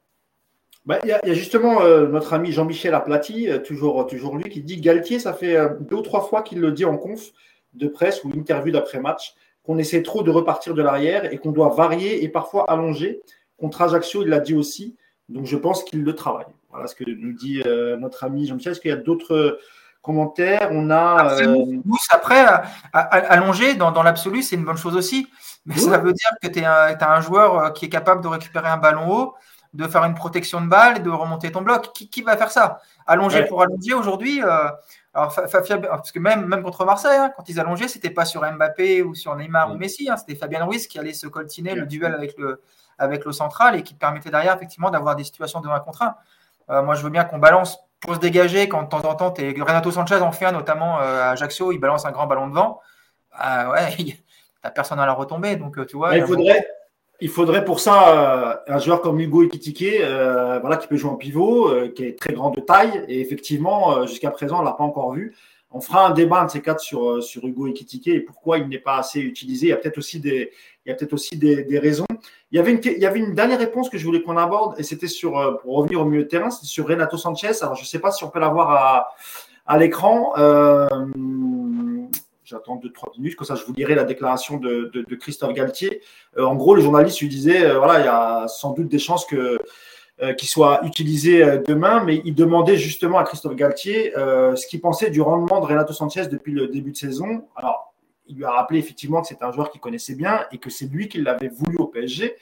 Bah, il y, a justement euh, notre ami Jean-Michel Aplati, euh, toujours, toujours lui, qui dit Galtier, ça fait euh, deux ou trois fois qu'il le dit en conf de presse ou interview d'après-match, qu'on essaie trop de repartir de l'arrière et qu'on doit varier et parfois allonger. Contre Ajaccio, il l'a dit aussi. Donc je pense qu'il le travaille. Voilà ce que nous dit notre ami Jean-Michel. Est-ce qu'il y a d'autres commentaires? On a. Après, allonger, dans, dans l'absolu, c'est une bonne chose aussi. Mais ça veut dire que tu as un joueur qui est capable de récupérer un ballon haut de faire une protection de balle et de remonter ton bloc. Qui, va faire ça? Allonger pour allonger aujourd'hui euh, alors, parce que même, même contre Marseille, hein, quand ils allongeaient, c'était pas sur Mbappé ou sur Neymar ou Messi, hein, c'était Fabien Ruiz qui allait se coltiner le duel avec le, avec le central et qui permettait derrière effectivement d'avoir des situations de 1 contre 1. Euh, moi, je veux bien qu'on balance pour se dégager quand de temps en temps, es, Renato Sanchez en fait notamment euh, à Ajaccio, il balance un grand ballon devant. Ah ouais, t'as personne à la retomber. Donc, tu vois. il faudrait, il faudrait pour ça euh, un joueur comme Hugo Ekitike, euh, voilà, qui peut jouer en pivot, euh, qui est très grand de taille. Et effectivement, jusqu'à présent, on ne l'a pas encore vu. On fera un débat de ces quatre sur, sur Hugo Ekitike et pourquoi il n'est pas assez utilisé. Il y a peut-être aussi des, il y a peut-être aussi des, des, raisons. Il y, avait une, il y avait une dernière réponse que je voulais qu'on aborde et c'était sur, pour revenir au milieu de terrain, c'était sur Renato Sanchez. Alors, je ne sais pas si on peut l'avoir à, à l'écran. J'attends deux, trois minutes, comme ça je vous lirai la déclaration de, Christophe Galtier. Euh, en gros, le journaliste lui disait euh, voilà, il y a sans doute des chances que euh, qu'il soit utilisé demain, mais il demandait justement à Christophe Galtier ce qu'il pensait du rendement de Renato Sanchez depuis le début de saison. Alors, il lui a rappelé effectivement que c'est un joueur qu'il connaissait bien et que c'est lui qui l'avait voulu au PSG.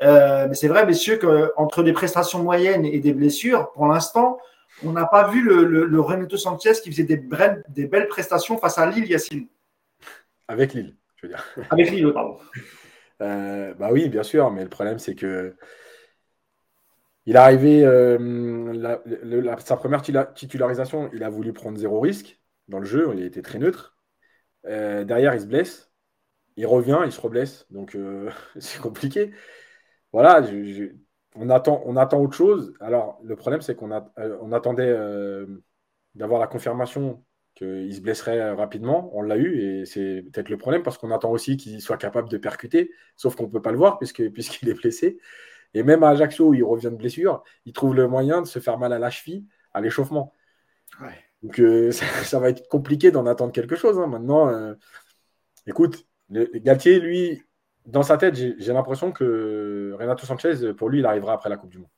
mais c'est vrai, messieurs, qu'entre des prestations moyennes et des blessures, pour l'instant, on n'a pas vu le, Renato Sanchez qui faisait des, belles prestations face à Lille, Yacine. Avec Lille, je veux dire. Avec Lille, pardon. Euh, bah oui, bien sûr, mais le problème, c'est que il est arrivé, euh, sa première titularisation, il a voulu prendre zéro risque dans le jeu, il a été très neutre. Euh, derrière, il se blesse. il revient, il se reblesse. Donc, c'est compliqué. Voilà, on, attend, on attend autre chose. Alors, le problème, c'est qu'on on attendait d'avoir la confirmation qu'il se blesserait rapidement. On l'a eu et c'est peut-être le problème parce qu'on attend aussi qu'il soit capable de percuter, sauf qu'on ne peut pas le voir puisqu'il est blessé. Et même à Ajaccio, où il revient de blessure, il trouve le moyen de se faire mal à la cheville à l'échauffement. Donc euh, ça, va être compliqué d'en attendre quelque chose. Hein. Maintenant, euh, écoute, Galtier, lui, dans sa tête, j'ai l'impression que Renato Sanchez, pour lui, il arrivera après la Coupe du Monde.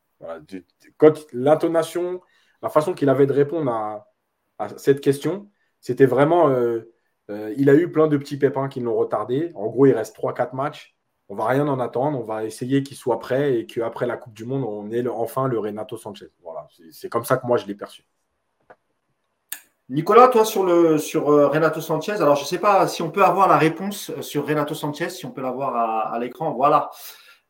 Quand l'intonation, la façon qu'il avait de répondre à, cette question, c'était vraiment. Euh, il a eu plein de petits pépins qui l'ont retardé. En gros, il reste 3-4 matchs on va rien en attendre, on va essayer qu'il soit prêt et qu'après la Coupe du Monde, on ait enfin le Renato Sanchez. Voilà, c'est comme ça que moi je l'ai perçu. Nicolas, toi sur, le, sur euh, Renato Sanchez, alors je ne sais pas si on peut avoir la réponse euh, sur Renato Sanchez, si on peut l'avoir à, à l'écran. Voilà.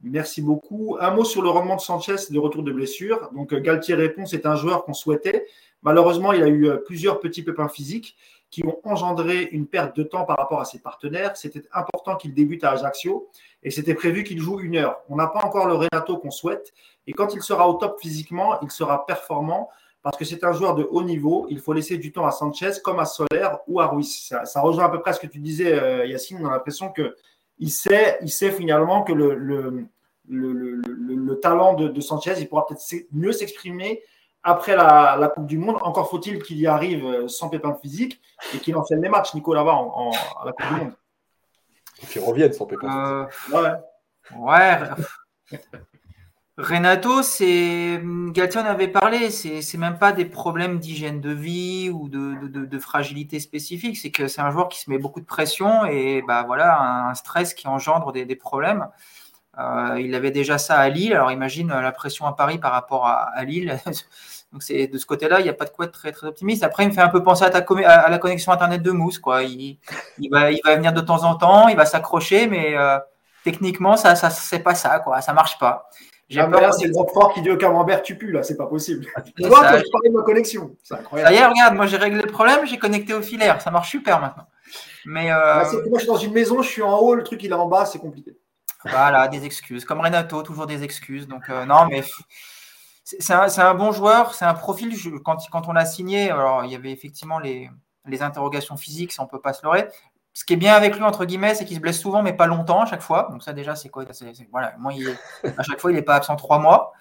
Merci beaucoup. Un mot sur le rendement de Sanchez de retour de blessure. Donc euh, Galtier répond, c'est un joueur qu'on souhaitait. Malheureusement, il a eu plusieurs petits pépins physiques qui ont engendré une perte de temps par rapport à ses partenaires. C'était important qu'il débute à Ajaccio et c'était prévu qu'il joue une heure. On n'a pas encore le Renato qu'on souhaite et quand il sera au top physiquement, il sera performant parce que c'est un joueur de haut niveau. Il faut laisser du temps à Sanchez comme à Soler ou à Ruiz. Ça, rejoint à peu près ce que tu disais, euh, Yacine. On a l'impression qu'il sait, il sait finalement que le, le, le, talent de, de, Sanchez, il pourra peut-être mieux s'exprimer après la, Coupe du Monde. Encore faut-il qu'il y arrive euh, sans pépin physique et qu'il enchaîne les matchs, Nico, là-bas, en, à la Coupe du Monde. Et qu'il revienne sans pépin physique. Euh, ouais. ouais. Renato, c'est Galtier avait parlé, c'est même pas des problèmes d'hygiène de vie ou de, fragilité spécifique, c'est que c'est un joueur qui se met beaucoup de pression et bah voilà un stress qui engendre des, problèmes. Euh, il avait déjà ça à Lille, alors imagine la pression à Paris par rapport à Lille. Donc c'est de ce côté-là, il n'y a pas de quoi être très optimiste. Après, il me fait un peu penser à, à la connexion internet de Mousse, quoi. Il, va, il va venir de temps en temps, il va s'accrocher, mais euh, techniquement, ça, ça c'est pas ça, quoi. Ça marche pas. J'ai peur. c'est le fort qui dit au camembert, tu pues là, c'est pas possible. Toi, ça, je parlais de ma connexion. Ça y est, regarde, moi j'ai réglé le problème, j'ai connecté au filaire, ça marche super maintenant. Mais euh... Ah, moi, je suis dans une maison, je suis en haut, le truc il est en bas, c'est compliqué. Voilà, des excuses. Comme Renato, toujours des excuses. Donc euh, non, mais c'est un, bon joueur, c'est un profil. quand, quand, on l'a signé, alors il y avait effectivement les, interrogations physiques, ça on peut pas se leurrer. Ce qui est bien avec lui, entre guillemets, c'est qu'il se blesse souvent, mais pas longtemps à chaque fois. Donc ça déjà, c'est quoi? Voilà, moi, À chaque fois, il n'est pas absent trois mois.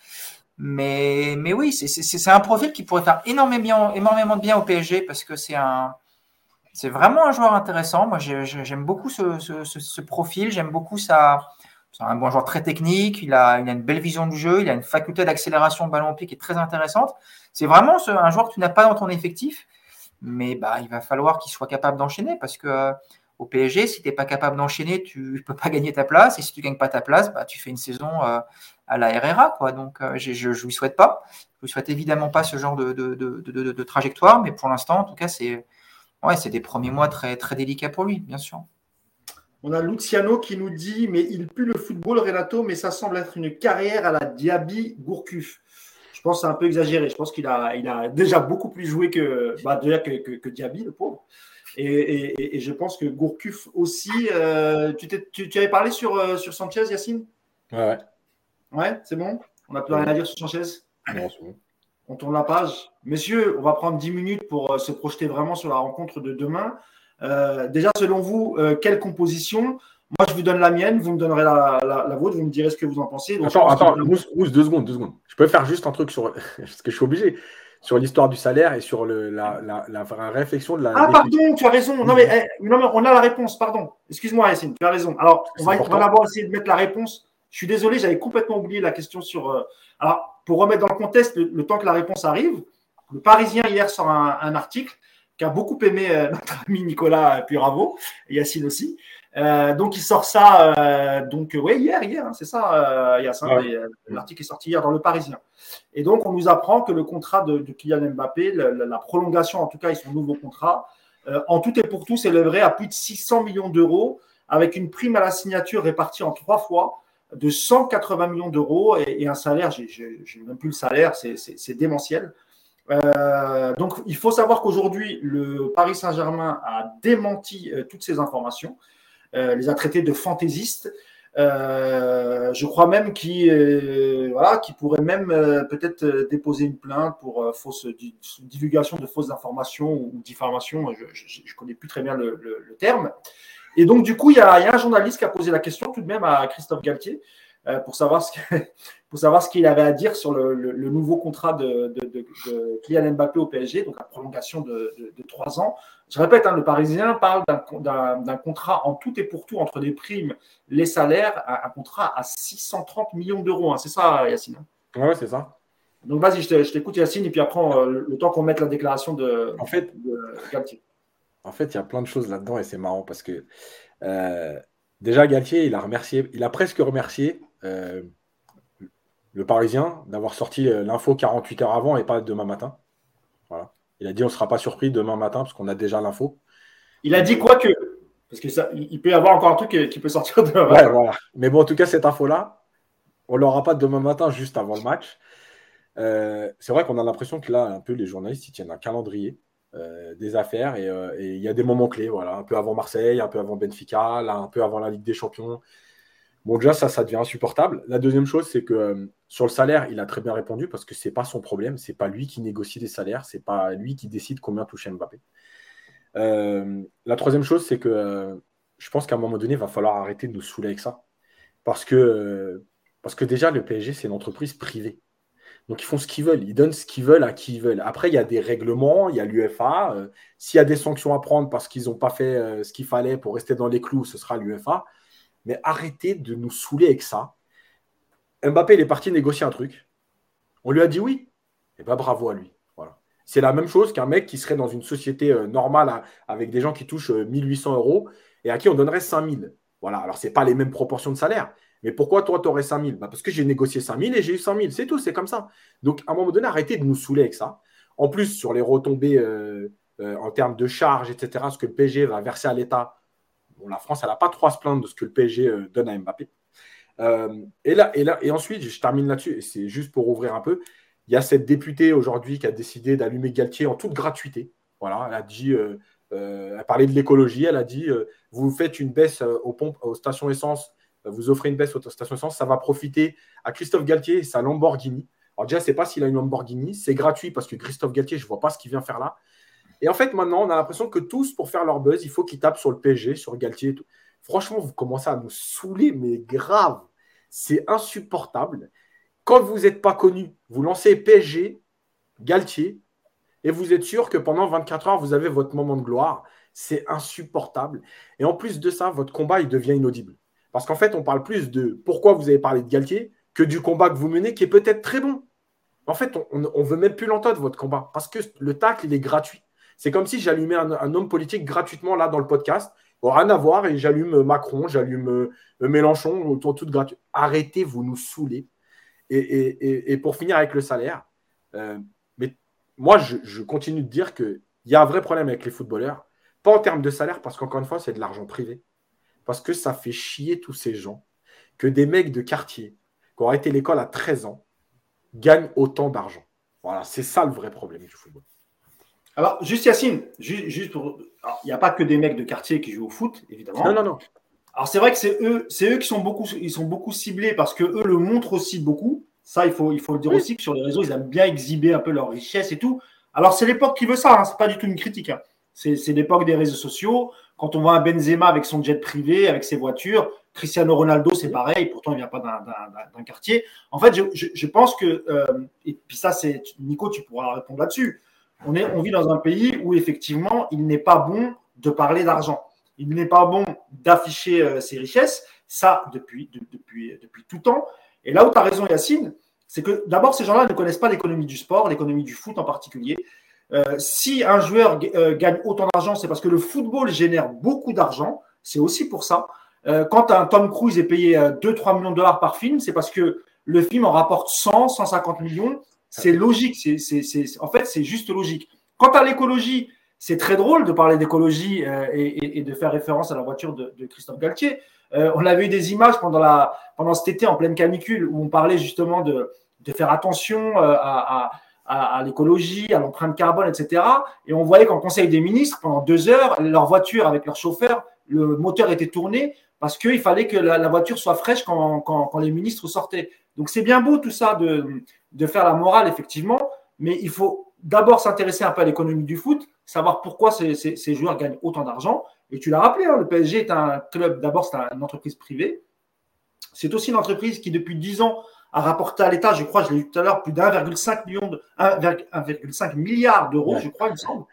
Mais, mais oui, c'est un profil qui pourrait faire énormément, de bien au PSG parce que c'est un, c'est vraiment un joueur intéressant. Moi, j'aime beaucoup ce, profil, j'aime beaucoup sa, c'est un bon joueur très technique, il a, une belle vision du jeu, il a une faculté d'accélération de ballon au pied qui est très intéressante. C'est vraiment un joueur que tu n'as pas dans ton effectif, mais bah, il va falloir qu'il soit capable d'enchaîner parce que au PSG, si tu n'es pas capable d'enchaîner, tu ne peux pas gagner ta place. Et si tu ne gagnes pas ta place, bah, tu fais une saison euh, à la RRA. Quoi. Donc, euh, je ne lui souhaite pas. Je ne lui souhaite évidemment pas ce genre de, de trajectoire, mais pour l'instant, en tout cas, c'est ouais, des premiers mois très, très délicats pour lui, bien sûr. On a Luciano qui nous dit Mais il pue le football, Renato, mais ça semble être une carrière à la Diaby Gourcuff. Je pense que c'est un peu exagéré. Je pense qu'il a, il a déjà beaucoup plus joué que, bah, que, Diaby, le pauvre. Et, je pense que Gourcuff aussi. Euh, tu, tu, avais parlé sur, euh, sur Sanchez, Yacine? Ouais. Ouais, c'est bon? On n'a plus rien à dire sur Sanchez? Non, c'est bon. On tourne la page. Messieurs, on va prendre 10 minutes pour euh, se projeter vraiment sur la rencontre de demain. Déjà, selon vous, quelle composition? Moi, je vous donne la mienne, vous me donnerez la, vôtre, vous me direz ce que vous en pensez. attends, attends, deux secondes, deux secondes. Je peux faire juste un truc sur ce que je suis obligé sur l'histoire du salaire et sur le, la, la, réflexion de la. Ah, pardon, tu as raison. Non mais, eh, non, mais on a la réponse, pardon. Excuse-moi, Yacine, tu as raison. Alors, on va, d'abord essayer de mettre la réponse. Je suis désolé, j'avais complètement oublié la question sur. Euh, alors, pour remettre dans le contexte, le, temps que la réponse arrive, le Parisien hier sort un article qui a beaucoup aimé euh, notre ami Nicolas Puravo, et Yacine aussi. Euh, donc il sort ça, euh, donc oui hier, hier, hein, c'est ça, Yacine. L'article est sorti hier dans le Parisien. Et donc on nous apprend que le contrat de, Kylian Mbappé, la, prolongation en tout cas, et son nouveau contrat, en tout et pour tout s'élèverait à plus de 600 millions d'euros, avec une prime à la signature répartie en trois fois de 180 millions d'euros et, et, un salaire, j'ai même plus le salaire, c'est démentiel. Euh, donc, il faut savoir qu'aujourd'hui, le Paris Saint-Germain a démenti euh, toutes ces informations. Les a traités de fantaisistes. je crois même qu'il voilà, pourrait même peut-être déposer une plainte pour fausse divulgation de fausses informations ou diffamation. Je ne connais plus très bien le, le terme. Et donc, du coup, il y, a, un journaliste qui a posé la question tout de même à Christophe Galtier euh, pour savoir ce pour savoir ce qu'il avait à dire sur le, nouveau contrat de, de, Kylian Mbappé au PSG, donc la prolongation de, trois ans. Je répète, hein, le Parisien parle d'un contrat en tout et pour tout entre les primes, les salaires, un, contrat à 630 millions d'euros. Hein. C'est ça, Yacine hein? Oui, c'est ça. Donc vas-y, je t'écoute Yacine, et puis après, euh, le temps qu'on mette la déclaration de, en fait, Galtier. En fait, il y a plein de choses là-dedans et c'est marrant parce que euh, déjà Galtier, il a remercié, il a presque remercié euh, le Parisien d'avoir sorti euh, l'info 48 heures avant et pas demain matin. Voilà. Il a dit on ne sera pas surpris demain matin parce qu'on a déjà l'info. Il a dit quoi que parce que ça, il peut y avoir encore un truc qui peut sortir demain matin. voilà. Mais bon, en tout cas, cette info-là, on ne l'aura pas demain matin juste avant le match. c'est vrai qu'on a l'impression que là, un peu les journalistes, ils tiennent un calendrier. Euh, des affaires euh, et il y a des moments clés, voilà, un peu avant Marseille, un peu avant Benfica, là, un peu avant la Ligue des Champions. Bon, déjà, ça, ça devient insupportable. La deuxième chose, c'est que euh, sur le salaire, il a très bien répondu parce que c'est pas son problème, c'est pas lui qui négocie les salaires, c'est pas lui qui décide combien toucher Mbappé. la troisième chose, c'est que je pense qu'à un moment donné, il va falloir arrêter de nous saouler avec ça. Parce que, parce que déjà, le PSG, c'est une entreprise privée. Donc ils font ce qu'ils veulent, ils donnent ce qu'ils veulent à qui ils veulent. Après, il y a des règlements, il y a l'UFA. Euh, s'il y a des sanctions à prendre parce qu'ils n'ont pas fait euh, ce qu'il fallait pour rester dans les clous, ce sera l'UFA. Mais arrêtez de nous saouler avec ça. Mbappé, il est parti négocier un truc. On lui a dit oui. Et eh bien bravo à lui. Voilà. C'est la même chose qu'un mec qui serait dans une société euh, normale avec des gens qui touchent 1800 euros et à qui on donnerait 5000. Voilà. Alors, ce n'est pas les mêmes proportions de salaire, mais pourquoi toi, tu aurais 5 000 bah Parce que j'ai négocié 5 000 et j'ai eu 100 000. C'est tout, c'est comme ça. Donc, à un moment donné, arrêtez de nous saouler avec ça. En plus, sur les retombées euh, euh, en termes de charges, etc., ce que le PSG va verser à l'État, la France, elle n'a pas trop à se plaindre de ce que le PSG euh, donne à Mbappé. Et, là, et, là, et ensuite, je termine là-dessus, et c'est juste pour ouvrir un peu. Il y a cette députée aujourd'hui qui a décidé d'allumer Galtier en toute gratuité. Voilà, elle a dit, elle a parlé de l'écologie, elle a dit, vous faites une baisse aux pompes, aux stations essence vous offrez une baisse aux stations essence, ça va profiter à Christophe Galtier et sa Lamborghini. Alors déjà, c'est pas s'il a une Lamborghini, c'est gratuit parce que Christophe Galtier, je ne vois pas ce qu'il vient faire là. Et en fait, maintenant, on a l'impression que tous, pour faire leur buzz, il faut qu'ils tapent sur le PSG, sur Galtier et tout. Franchement, vous commencez à nous saouler, mais grave. C'est insupportable. Quand vous n'êtes pas connu, vous lancez PSG, Galtier, et vous êtes sûr que pendant 24 heures, vous avez votre moment de gloire. C'est insupportable. Et en plus de ça, votre combat, il devient inaudible. Parce qu'en fait, on parle plus de pourquoi vous avez parlé de Galtier que du combat que vous menez qui est peut-être très bon. En fait, on ne veut même plus l'entendre, votre combat, parce que le tacle, il est gratuit. C'est comme si j'allumais un, homme politique gratuitement là dans le podcast. Rien à voir et j'allume Macron, j'allume euh, Mélenchon, autour tout gratuit. Arrêtez, vous nous saoulez. Et, pour finir avec le salaire, euh, mais moi, je, je continue de dire qu'il y a un vrai problème avec les footballeurs. Pas en termes de salaire, parce qu'encore une fois, c'est de l'argent privé parce que ça fait chier tous ces gens que des mecs de quartier qui ont arrêté l'école à 13 ans gagnent autant d'argent. Voilà, c'est ça le vrai problème du football. Alors, juste Yacine, juste, pour. Il n'y a pas que des mecs de quartier qui jouent au foot, évidemment. Non, non, non. Alors, c'est vrai que c'est eux, c'est eux qui sont beaucoup, ils sont beaucoup ciblés parce que eux le montrent aussi beaucoup. Ça, il faut, il faut le dire aussi que sur les réseaux, ils aiment bien exhiber un peu leur richesse et tout. Alors, c'est l'époque qui veut ça, hein, c'est pas du tout une critique. Hein. C'est l'époque des réseaux sociaux. Quand on voit un Benzema avec son jet privé, avec ses voitures, Cristiano Ronaldo, c'est pareil, pourtant il ne vient pas d'un quartier. En fait, je, pense que, euh, et puis ça, c'est Nico, tu pourras répondre là-dessus. On, vit dans un pays où effectivement, il n'est pas bon de parler d'argent. Il n'est pas bon d'afficher euh, ses richesses. Ça, depuis, depuis, depuis tout temps. Et là où tu as raison, Yacine, c'est que d'abord, ces gens-là ne connaissent pas l'économie du sport, l'économie du foot en particulier. Euh, si un joueur euh, gagne autant d'argent, c'est parce que le football génère beaucoup d'argent. C'est aussi pour ça. Quand un Tom Cruise est payé 2-3 millions de dollars par film, c'est parce que le film en rapporte 100, 150 millions. C'est logique. en fait, c'est juste logique. Quant à l'écologie, c'est très drôle de parler d'écologie et, de faire référence à la voiture de, Christophe Galtier. on avait eu des images pendant, la, pendant cet été en pleine canicule où on parlait justement de, de faire attention à à, l'écologie, à l'empreinte carbone, etc. Et on voyait qu'en Conseil des ministres, pendant deux heures, leur voiture avec leur chauffeur le moteur était tourné parce qu'il fallait que la, voiture soit fraîche quand, quand, les ministres sortaient. Donc c'est bien beau tout ça de, de, faire la morale, effectivement, mais il faut d'abord s'intéresser un peu à l'économie du foot, savoir pourquoi ces, ces, joueurs gagnent autant d'argent. Et tu l'as rappelé, hein, le PSG est un club, d'abord c'est une entreprise privée, c'est aussi une entreprise qui depuis 10 ans a rapporté à l'État, je crois, je l'ai dit tout à l'heure, plus d'1,5 million de 1,5 milliard d'euros, je crois, il me semble,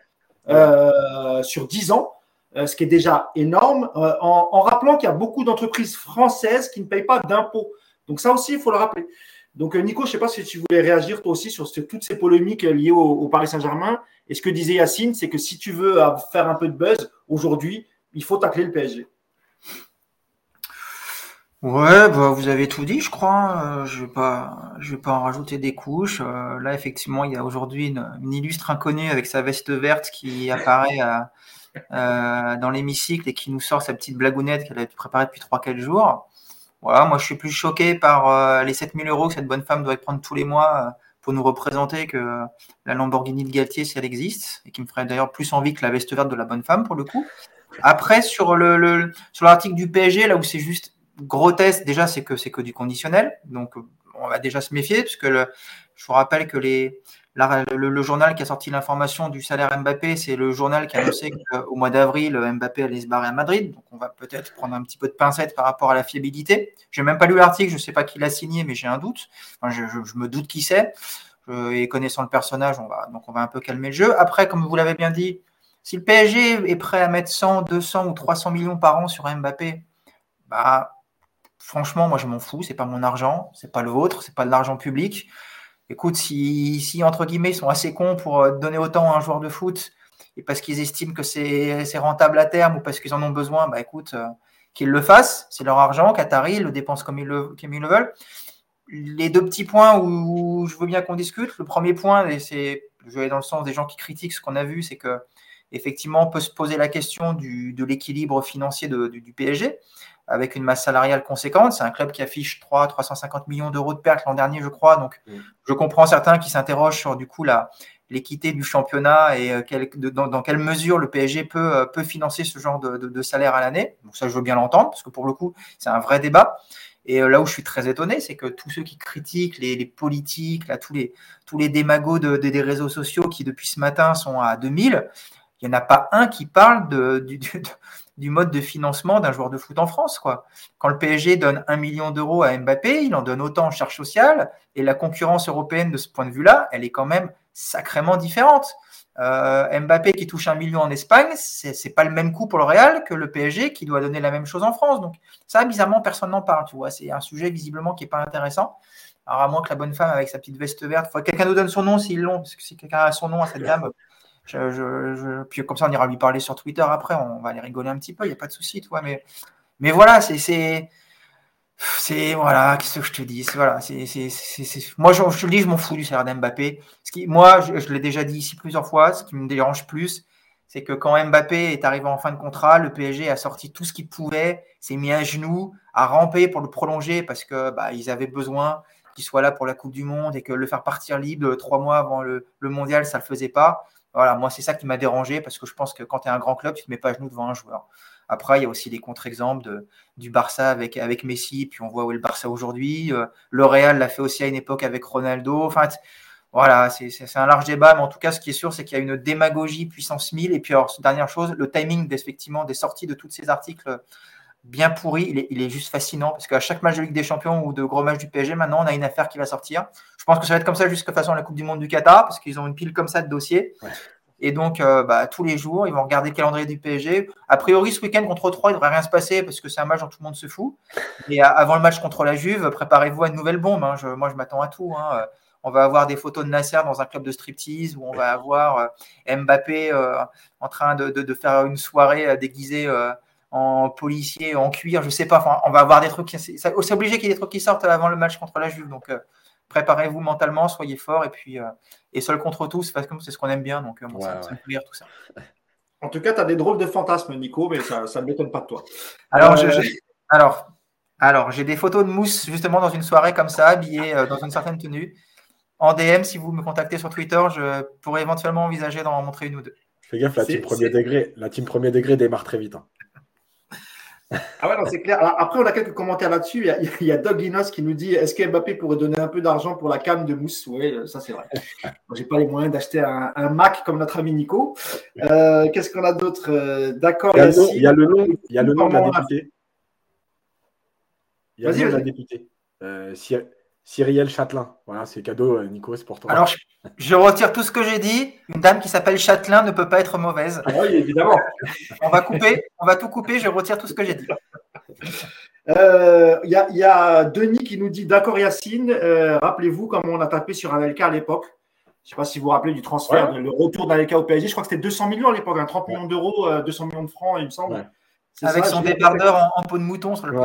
euh, sur 10 ans. Euh, ce qui est déjà énorme, euh, en, rappelant qu'il y a beaucoup d'entreprises françaises qui ne payent pas d'impôts. Donc ça aussi, il faut le rappeler. Donc Nico, je ne sais pas si tu voulais réagir toi aussi sur toutes ces polémiques liées au, Paris Saint-Germain. Et ce que disait Yacine, c'est que si tu veux faire un peu de buzz aujourd'hui, il faut tacler le PSG. Ouais, bah, vous avez tout dit, je crois. je je vais pas en rajouter des couches. là, effectivement, il y a aujourd'hui une, illustre inconnue avec sa veste verte qui apparaît euh, dans l'hémicycle et qui nous sort sa petite blagounette qu'elle a préparée depuis 3-4 jours. Voilà, moi je suis plus choqué par euh, les 7000 euros que cette bonne femme doit prendre tous les mois euh, pour nous représenter que la Lamborghini de Galtier si elle existe et qui me ferait d'ailleurs plus envie que la veste verte de la bonne femme pour le coup. Après sur le, sur l'article du PSG là où c'est juste grotesque déjà c'est que c'est que du conditionnel donc on va déjà se méfier puisque le, je vous rappelle que les le, journal qui a sorti l'information du salaire Mbappé, c'est le journal qui a annoncé qu'au mois d'avril, Mbappé allait se barrer à Madrid. Donc, on va peut-être prendre un petit peu de pincette par rapport à la fiabilité. Je n'ai même pas lu l'article, je ne sais pas qui l'a signé, mais j'ai un doute. je, me doute qui c'est. et connaissant le personnage, on va, donc on va un peu calmer le jeu. Après, comme vous l'avez bien dit, si le PSG est prêt à mettre 100, 200 ou 300 millions par an sur Mbappé, bah, franchement, moi, je m'en fous. C'est pas mon argent, c'est pas le vôtre, c'est pas de l'argent public écoute, si, entre guillemets, ils sont assez cons pour euh, donner autant à un joueur de foot et parce qu'ils estiment que c'est rentable à terme ou parce qu'ils en ont besoin, bah écoute, euh, qu'ils le fassent, c'est leur argent, Qatari, ils le dépensent comme ils le, veulent. Les deux petits points où je veux bien qu'on discute, le premier point, et c'est, je vais dans le sens des gens qui critiquent ce qu'on a vu, c'est que effectivement, on peut se poser la question du, de l'équilibre financier du, PSG avec une masse salariale conséquente. C'est un club qui affiche 3 350 millions d'euros de pertes l'an dernier, je crois. Donc, mm. je comprends certains qui s'interrogent sur du coup la l'équité du championnat et euh, dans, quelle mesure le PSG peut, euh, peut financer ce genre de, salaire à l'année. Donc ça, je veux bien l'entendre, parce que pour le coup, c'est un vrai débat. Et euh, là où je suis très étonné, c'est que tous ceux qui critiquent les, politiques, là, tous les, tous les démagos des réseaux sociaux qui, depuis ce matin, sont à 2000, il n'y en a pas un qui parle de, du, du mode de financement d'un joueur de foot en France. Quoi. Quand le PSG donne un million d'euros à Mbappé, il en donne autant en charge sociale, et la concurrence européenne de ce point de vue-là, elle est quand même sacrément différente. Euh, Mbappé qui touche un million en Espagne, c'est pas le même coût pour le Real que le PSG qui doit donner la même chose en France. Donc ça, bizarrement, personne n'en parle. Tu vois, c'est un sujet visiblement qui est pas intéressant. Alors à moins que la bonne femme avec sa petite veste verte, quelqu'un nous donne son nom s'ils l'ont, parce que si quelqu'un a son nom à cette dame, puis comme ça, on ira lui parler sur Twitter après, on va aller rigoler un petit peu, il n'y a pas de souci, toi. Mais, mais voilà, c'est. C'est voilà, qu'est-ce que je te dis voilà, c'est, Moi, je, te dis, je m'en fous du salaire d'Mbappé. Moi, je, l'ai déjà dit ici plusieurs fois, ce qui me dérange plus, c'est que quand Mbappé est arrivé en fin de contrat, le PSG a sorti tout ce qu'il pouvait, s'est mis à genoux, a rampé pour le prolonger parce que bah, ils avaient besoin qu'il soit là pour la Coupe du Monde et que le faire partir libre trois mois avant le, le mondial, ça ne le faisait pas. Voilà, moi, c'est ça qui m'a dérangé parce que je pense que quand tu es un grand club, tu ne te mets pas à genoux devant un joueur. Après, il y a aussi des contre-exemples du Barça avec, Messi, puis on voit où est le Barça aujourd'hui. Euh, le Real l'a fait aussi à une époque avec Ronaldo. Enfin, voilà, c'est un large débat, mais en tout cas, ce qui est sûr, c'est qu'il y a une démagogie puissance 1000. Et puis, dernière chose, le timing effectivement des sorties de tous ces articles bien pourris, il est, il est juste fascinant parce qu'à chaque match de Ligue des Champions ou de gros match du PSG, maintenant, on a une affaire qui va sortir. Je pense que ça va être comme ça jusqu'à façon la Coupe du Monde du Qatar, parce qu'ils ont une pile comme ça de dossiers. Et donc, euh, bah, tous les jours, ils vont regarder le calendrier du PSG. A priori, ce week-end contre 3, il ne devrait rien se passer parce que c'est un match dont tout le monde se fout. Et avant le match contre la Juve, préparez-vous à une nouvelle bombe. Hein. moi, je m'attends à tout. Hein. On va avoir des photos de Nasser dans un club de striptease où on va avoir euh, Mbappé euh, en train de, faire une soirée déguisée en policier, en cuir, je sais pas. Enfin, on va avoir des trucs. C'est obligé qu'il y ait des trucs qui sortent avant le match contre la Juve. Donc, préparez-vous mentalement, soyez fort et puis euh, et seul contre tous, parce que c'est ce qu'on aime bien, donc euh, ça, me fait tout ça. En tout cas, tu as des drôles de fantasmes, Nico, mais ça ne m'étonne pas de toi. Alors, euh, alors, alors j'ai des photos de mousse justement dans une soirée comme ça, habillé dans une certaine tenue. En DM, si vous me contactez sur Twitter, je pourrais éventuellement envisager d'en montrer une ou deux. Fais gaffe, la team premier degré, la team premier degré démarre très vite. Hein. Ah ouais, c'est clair. après, on a quelques commentaires là-dessus. Il, y a, Doug Linos qui nous dit est-ce que Mbappé pourrait donner un peu d'argent pour la canne de mousse? Oui, ça c'est vrai. J'ai pas les moyens d'acheter un, Mac comme notre ami Nico. Euh, qu'est-ce qu'on a d'autre? Euh, D'accord. Il, y a le nom, il y a le nom de la députée. Il y a le nom de la députée. Euh, Cyrielle Châtelain. Voilà, c'est cadeau, euh, Nico, c'est pour toi. Alors, je, retire tout ce que j'ai dit. Une dame qui s'appelle Châtelain ne peut pas être mauvaise. Ah oui, évidemment. on va couper, on va tout couper, je retire tout ce que j'ai dit. Il euh, y, a Denis qui nous dit D'accord, Yacine, euh, rappelez-vous comment on a tapé sur Anelka à l'époque. Je ne sais pas si vous vous rappelez du transfert, le retour d'Anelka au PSG. Je crois que c'était 200 millions à l'époque, 30 hein, millions d'euros, 200 millions de francs, il me semble. Avec son débardeur en, peau de mouton sur le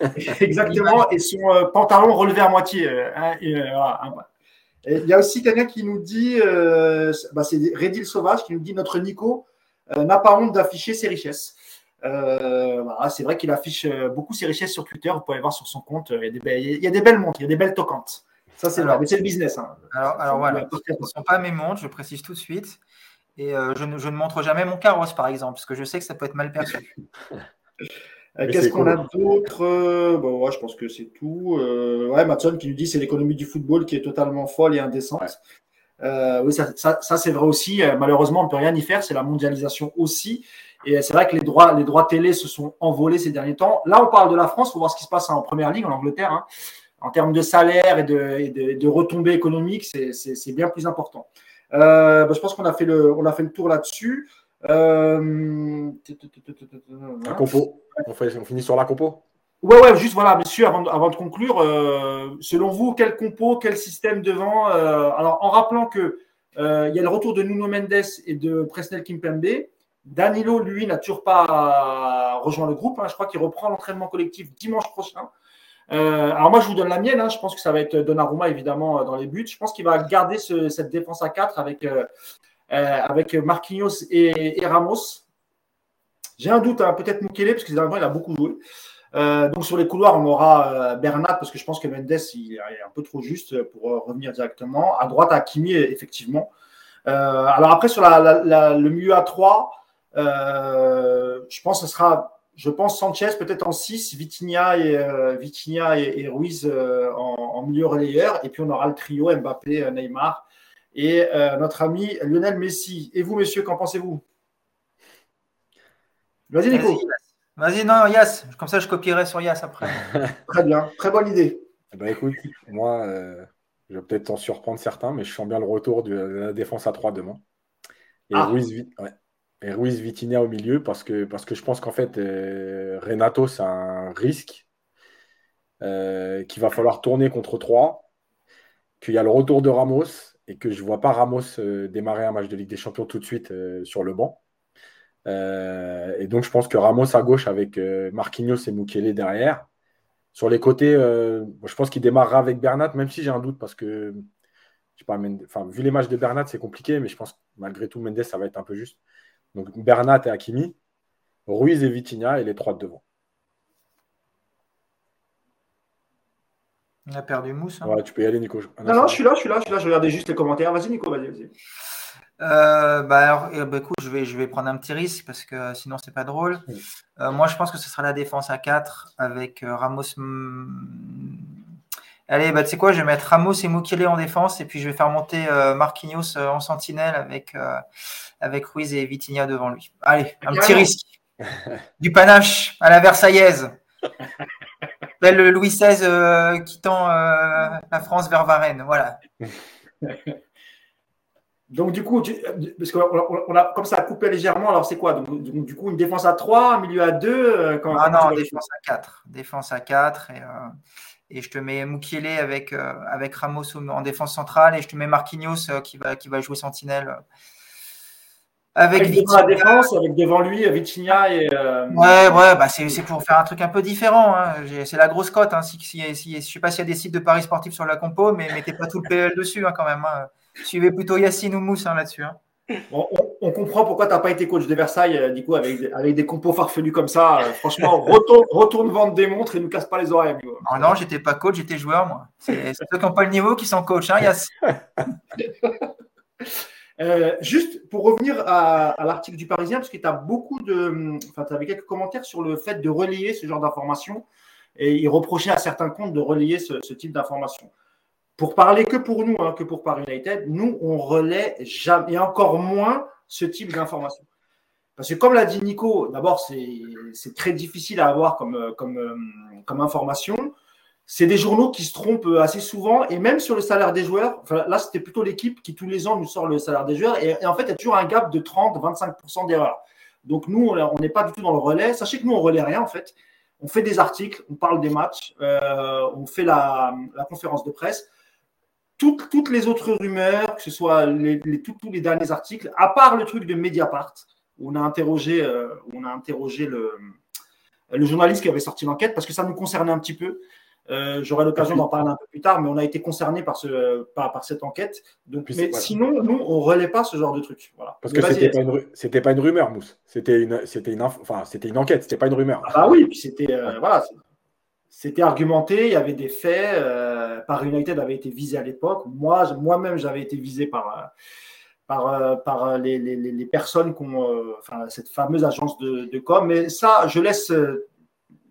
Exactement, et son euh, pantalon relevé à moitié. Euh, hein, hein, il y a aussi quelqu'un qui nous dit, euh, bah, c'est Redil Sauvage qui nous dit notre Nico n'a pas honte d'afficher ses richesses. c'est vrai qu'il affiche beaucoup ses richesses sur Twitter. Vous pouvez voir sur son compte, il y a des, belles, il y a des belles montres, il y a des belles toquantes. Ça, c'est le business. Hein. Alors, alors voilà, ce ne sont pas mes montres, je précise tout de suite. Et euh, je, ne, montre jamais mon carrosse, par exemple, parce que je sais que ça peut être mal perçu. Euh, qu'est-ce qu'on a d'autre euh, bon, Je pense que c'est tout. ouais, Matson qui nous dit c'est l'économie du football qui est totalement folle et indécente. oui, ça, c'est vrai aussi. malheureusement, on ne peut rien y faire. C'est la mondialisation aussi. Et c'est vrai que les droits, les droits télé se sont envolés ces derniers temps. Là, on parle de la France. Il faut voir ce qui se passe en première ligue, en Angleterre. Hein. En termes de salaire et de, de retombées économiques, c'est bien plus important. Euh, bah, je pense qu'on a, fait le, on a fait le tour là-dessus. Euh... La compo. On, fait, on finit sur la compo. Ouais, ouais, juste voilà, messieurs, avant, avant de conclure, euh, selon vous, quel compo, quel système devant Alors, en rappelant que il y a le retour de Nuno Mendes et de Presnel Kimpembe. Danilo, lui, n'a toujours pas rejoint le groupe. Hein. Je crois qu'il reprend l'entraînement collectif dimanche prochain. Euh, alors moi, je vous donne la mienne. Hein. Je pense que ça va être Donnarumma, évidemment, euh, dans les buts. Je pense qu'il va garder cette défense à 4 avec, euh, avec Marquinhos et, Ramos. J'ai un doute, hein, peut-être Mukele, parce que dernièrement, il a beaucoup joué. donc sur les couloirs, on aura Bernat, parce que je pense que Mendes il est un peu trop juste pour revenir directement. À droite, Hakimi, effectivement. alors après, sur le milieu à 3, je pense que ce sera je pense Sanchez peut-être en 6, Vitinha et, euh, et, Ruiz euh, en, milieu relayeur. Et puis on aura le trio Mbappé, euh, Neymar et notre ami Lionel Messi. Et vous, messieurs, qu'en pensez-vous? Vas-y, Nico. Vas-y, non, Yas. Comme ça, je copierai sur Yas après. très bien, très bonne idée. Eh ben, écoute, moi, je vais peut-être t'en surprendre certains, mais je sens bien le retour de la défense à 3 demain. Et ah. Ruiz, ouais et Ruiz Vitinha au milieu parce que, parce que je pense qu'en fait, euh, Renato, c'est un risque euh, qu'il va falloir tourner contre 3, qu'il y a le retour de Ramos et que je ne vois pas Ramos euh, démarrer un match de Ligue des Champions tout de suite sur le banc. et donc, je pense que Ramos à gauche avec Marquinhos et Mukele derrière. Sur les côtés, je pense qu'il démarrera avec Bernat, même si j'ai un doute parce que, je vu les matchs de Bernat, c'est compliqué, mais je pense que malgré tout, Mendes, ça va être un peu juste. Donc Bernat et Hakimi, Ruiz et Vitinha et les trois de devant. On a perdu Mousse. Hein. Ouais, tu peux y aller, Nico. Non, non, je suis là, je suis là, je suis là. Je regardais juste les commentaires. Vas-y, Nico, vas-y, vas-y. Euh, bah, eh, bah, écoute, je vais, je vais prendre un petit risque parce que sinon c'est pas drôle. Euh, moi, je pense que ce sera la défense à 4 avec euh, Ramos. Allez, bah, tu sais quoi, je vais mettre Ramos et Mukele en défense et puis je vais faire monter Marquinhos en sentinelle avec avec Ruiz et Vitinha devant lui. Allez, un petit risque. Du panache à la Versaillaise. le Louis XVI euh, quittant euh, la France vers Varennes. Voilà. Donc, du coup, parce a, comme ça a coupé légèrement, alors c'est quoi? Donc, du coup, une défense à 3, un milieu à 2 euh, Ah non, défense à 4. Défense à 4. Et, et je te mets Mukiele avec, avec Ramos en défense centrale et je te mets Marquinhos qui, va, qui va jouer sentinelle avec, la défense, avec devant lui Vitinha et. Euh, ouais, ouais, bah c'est pour faire un truc un peu différent. Hein. C'est la grosse cote. Hein. Si, si, si, je sais pas s'il y a des sites de paris sportifs sur la compo, mais mettez pas tout le PL dessus hein, quand même. Suivez plutôt Yacine ou Mousse là-dessus. on, comprend pourquoi tu n'as pas été coach de Versailles, euh, du coup, avec, avec des compos farfelus comme ça. Euh, franchement, retourne, retourne, vendre des montres et ne nous casse pas les oreilles. Oh non, j'étais pas coach, j'étais joueur, moi. C'est ceux qui n'ont pas le niveau qui sont coach, hein, Euh, juste pour revenir à, l'article du Parisien, parce que tu as beaucoup de. Enfin, tu avais quelques commentaires sur le fait de relayer ce genre d'informations et il reprochait à certains comptes de relayer ce, type d'informations. Pour parler que pour nous, hein, que pour Paris United, nous, on relaie jamais, et encore moins ce type d'informations. Parce que comme l'a dit Nico, d'abord, c'est très difficile à avoir comme, comme, comme information c'est des journaux qui se trompent assez souvent et même sur le salaire des joueurs. là, c'était plutôt l'équipe qui tous les ans nous sort le salaire des joueurs et, en fait, il y a toujours un gap de 30-25% d'erreurs. Donc nous, on n'est pas du tout dans le relais. Sachez que nous, on relaie rien en fait. On fait des articles, on parle des matchs, euh, on fait la, conférence de presse. Toutes, toutes, les autres rumeurs, que ce soit les, tous, les derniers articles, à part le truc de Mediapart, où on a interrogé, euh, on a interrogé le, le journaliste qui avait sorti l'enquête parce que ça nous concernait un petit peu. Euh, j'aurai l'occasion d'en parler un peu plus tard, mais on a été concerné par, ce, par, cette enquête. Donc, mais sinon, nous, on ne relaie pas ce genre de truc. Voilà. Parce que c'était pas, pas une rumeur, Mousse. C'était une, une, enfin, une enquête, c'était pas une rumeur. Ah bah oui, puis c'était euh, voilà, c'était argumenté, il y avait des faits. Euh, Paris United avait été visé à l'époque. Moi, moi-même, j'avais été visé par, euh, par, par les, les, les, personnes qui ont, enfin, cette fameuse agence de, de com. Mais ça, je laisse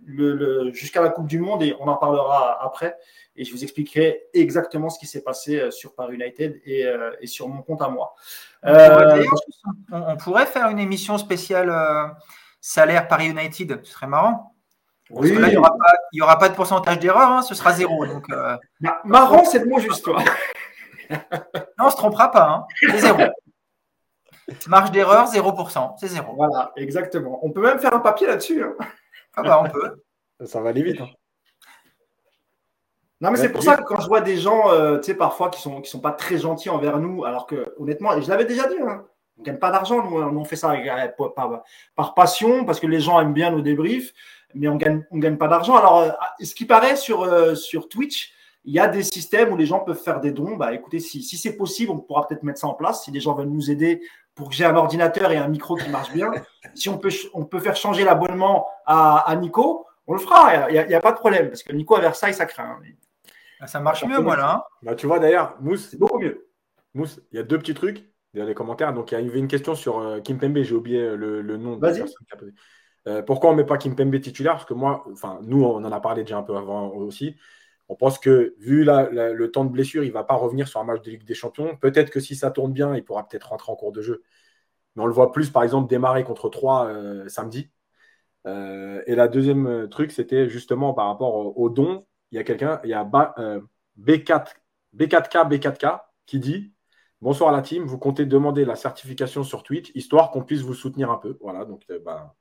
le, jusqu'à la Coupe du Monde et on en parlera après. Et je vous expliquerai exactement ce qui s'est passé euh, sur Paris United et, euh, et, sur mon compte à moi. Euh, on, pourrait faire une émission spéciale salaire Paris United, ce serait marrant. Parce que là, il n'y aura, pas de pourcentage d'erreur, hein, ce sera zéro. Donc, bah, marrant, c'est le mot juste, toi. non, on ne se trompera pas, hein, c'est zéro. Marge d'erreur, 0%, c'est zéro. Voilà, exactement. On peut même faire un papier là-dessus. Hein. Ah bah on peut. Ça va aller vite. Hein. Non, mais c'est pour ça que quand je vois des gens, euh, tu sais, parfois qui sont, qui sont pas très gentils envers nous, alors que honnêtement, et je l'avais déjà dit, hein, on ne gagne pas d'argent, nous, on fait ça euh, par, passion, parce que les gens aiment bien nos débriefs, mais on gagne, on gagne pas d'argent. Alors, euh, ce qui paraît sur, sur Twitch, il y a des systèmes où les gens peuvent faire des dons. Bah, écoutez, si, si c'est possible, on pourra peut-être mettre ça en place. Si les gens veulent nous aider pour que j'ai un ordinateur et un micro qui marche bien. si on peut, on peut faire changer l'abonnement à, Nico, on le fera. Il n'y a, pas de problème parce que Nico à Versailles, ça craint. Ah, ça marche mieux, moi, là. Hein. Bah, tu vois, d'ailleurs, Mousse. C'est beaucoup mieux. Mousse, il y a deux petits trucs dans les commentaires. Donc, il y avait une question sur euh, Kim Pembe. J'ai oublié le, le nom de la personne qui a posé. Euh, pourquoi on ne met pas Kim Pembe titulaire? Parce que moi, enfin, nous, on en a parlé déjà un peu avant aussi. On pense que vu le temps de blessure, il ne va pas revenir sur un match de Ligue des Champions. Peut-être que si ça tourne bien, il pourra peut-être rentrer en cours de jeu. Mais on le voit plus, par exemple, démarrer contre 3 euh, samedi. Euh, et la deuxième euh, truc, c'était justement par rapport au, don. Il y a quelqu'un, il y a B4, B4K, B4K qui dit Bonsoir à la team, vous comptez demander la certification sur Twitch, histoire qu'on puisse vous soutenir un peu. Voilà, donc bah,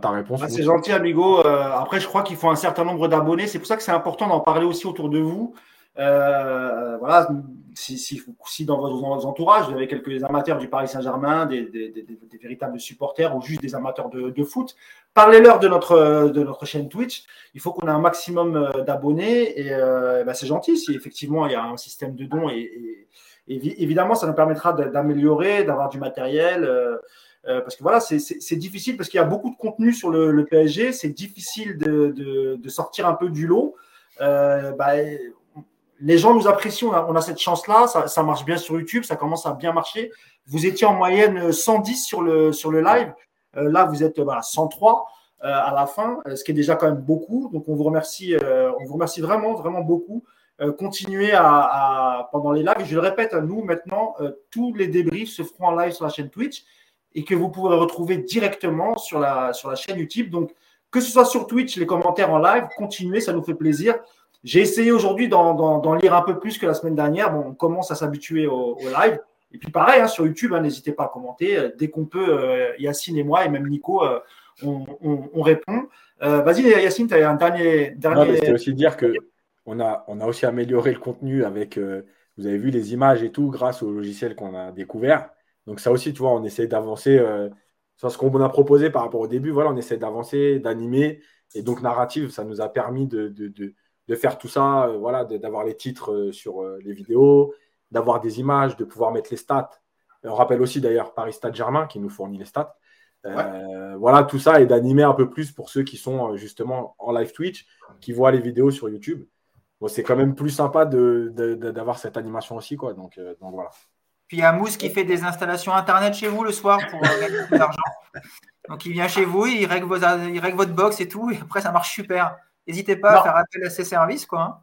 ta réponse. Ah, c'est gentil, amigo. après, je crois qu'il faut un certain nombre d'abonnés. C'est pour ça que c'est important d'en parler aussi autour de vous. Euh, voilà, si, si, si, dans vos entourages, vous avez quelques amateurs du Paris Saint-Germain, des, des, des, des, véritables supporters ou juste des amateurs de, de foot, parlez-leur de notre, de notre chaîne Twitch. Il faut qu'on ait un maximum euh, d'abonnés et, euh, ben c'est gentil si effectivement il y a un système de dons et, et, évidemment ça nous permettra d'améliorer, d'avoir du matériel. Euh, euh parce que voilà, c'est difficile parce qu'il y a beaucoup de contenu sur le, PSG, c'est difficile de, sortir un peu du lot. Euh, bah, les gens nous apprécient, on a, cette chance-là, ça, marche bien sur YouTube, ça commence à bien marcher. Vous étiez en moyenne 110 sur le, sur le live, là vous êtes 103 euh, à la fin, ce qui est déjà quand même beaucoup. Donc on vous remercie, on vous remercie vraiment, vraiment beaucoup. Continuez à, pendant les lives. je le répète, nous maintenant, tous les débriefs se feront en live sur la chaîne Twitch et que vous pourrez retrouver directement sur la, sur la chaîne YouTube. Donc que ce soit sur Twitch, les commentaires en live, continuez, ça nous fait plaisir. J'ai essayé aujourd'hui d'en lire un peu plus que la semaine dernière. Bon, on commence à s'habituer au, live. Et puis pareil, hein, sur YouTube, hein, n'hésitez pas à commenter. Euh, dès qu'on peut, euh, Yacine et moi, et même Nico, euh, on, répond. Vas-y, Yacine, tu as un dernier. dernier... C'était aussi dire que on a, on a aussi amélioré le contenu avec, vous avez vu les images et tout, grâce au logiciel qu'on a découvert. Donc ça aussi, tu vois, on essaie d'avancer. sur ce qu'on a proposé par rapport au début, voilà, on essaie d'avancer, d'animer. Et donc narrative, ça nous a permis de, de de faire tout ça, euh, voilà, d'avoir les titres euh, sur euh, les vidéos, d'avoir des images, de pouvoir mettre les stats. On rappelle aussi d'ailleurs Paris Stade Germain qui nous fournit les stats. voilà, tout ça et d'animer un peu plus pour ceux qui sont justement en live Twitch, qui voient les vidéos sur YouTube. Bon, c'est quand même plus sympa d'avoir de, cette animation aussi, quoi. Donc, donc voilà. Puis il y a Mousse qui fait des installations Internet chez vous le soir pour euh, gagner de l'argent. Donc il vient chez vous, il règle, vos, il règle votre box et tout, et après ça marche super. N'hésitez pas à faire appel à ces services. Quoi, hein.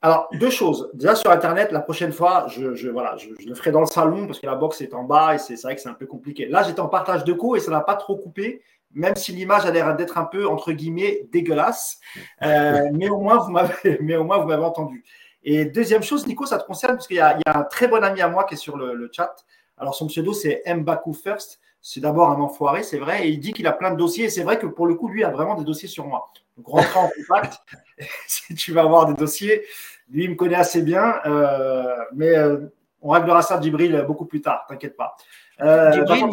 Alors, deux choses. Déjà, sur Internet, la prochaine fois, je, voilà, je, le ferai dans le salon parce que la box est en bas et c'est vrai que c'est un peu compliqué. Là, j'étais en partage de co et ça n'a pas trop coupé, même si l'image a l'air d'être un peu, entre guillemets, dégueulasse. Euh, mais au moins, vous m'avez entendu. Et deuxième chose, Nico, ça te concerne parce qu'il y, a un très bon ami à moi qui est sur le, chat. Alors, son pseudo, c'est Mbaku First. C'est d'abord un enfoiré, c'est vrai. Et il dit qu'il a plein de dossiers. Et c'est vrai que pour le coup, lui a vraiment des dossiers sur moi. Donc, rentre en contact. si tu vas avoir des dossiers, lui, il me connaît assez bien. Euh, mais euh, on réglera ça, Djibril, beaucoup plus tard. T'inquiète pas. Euh, Djibril,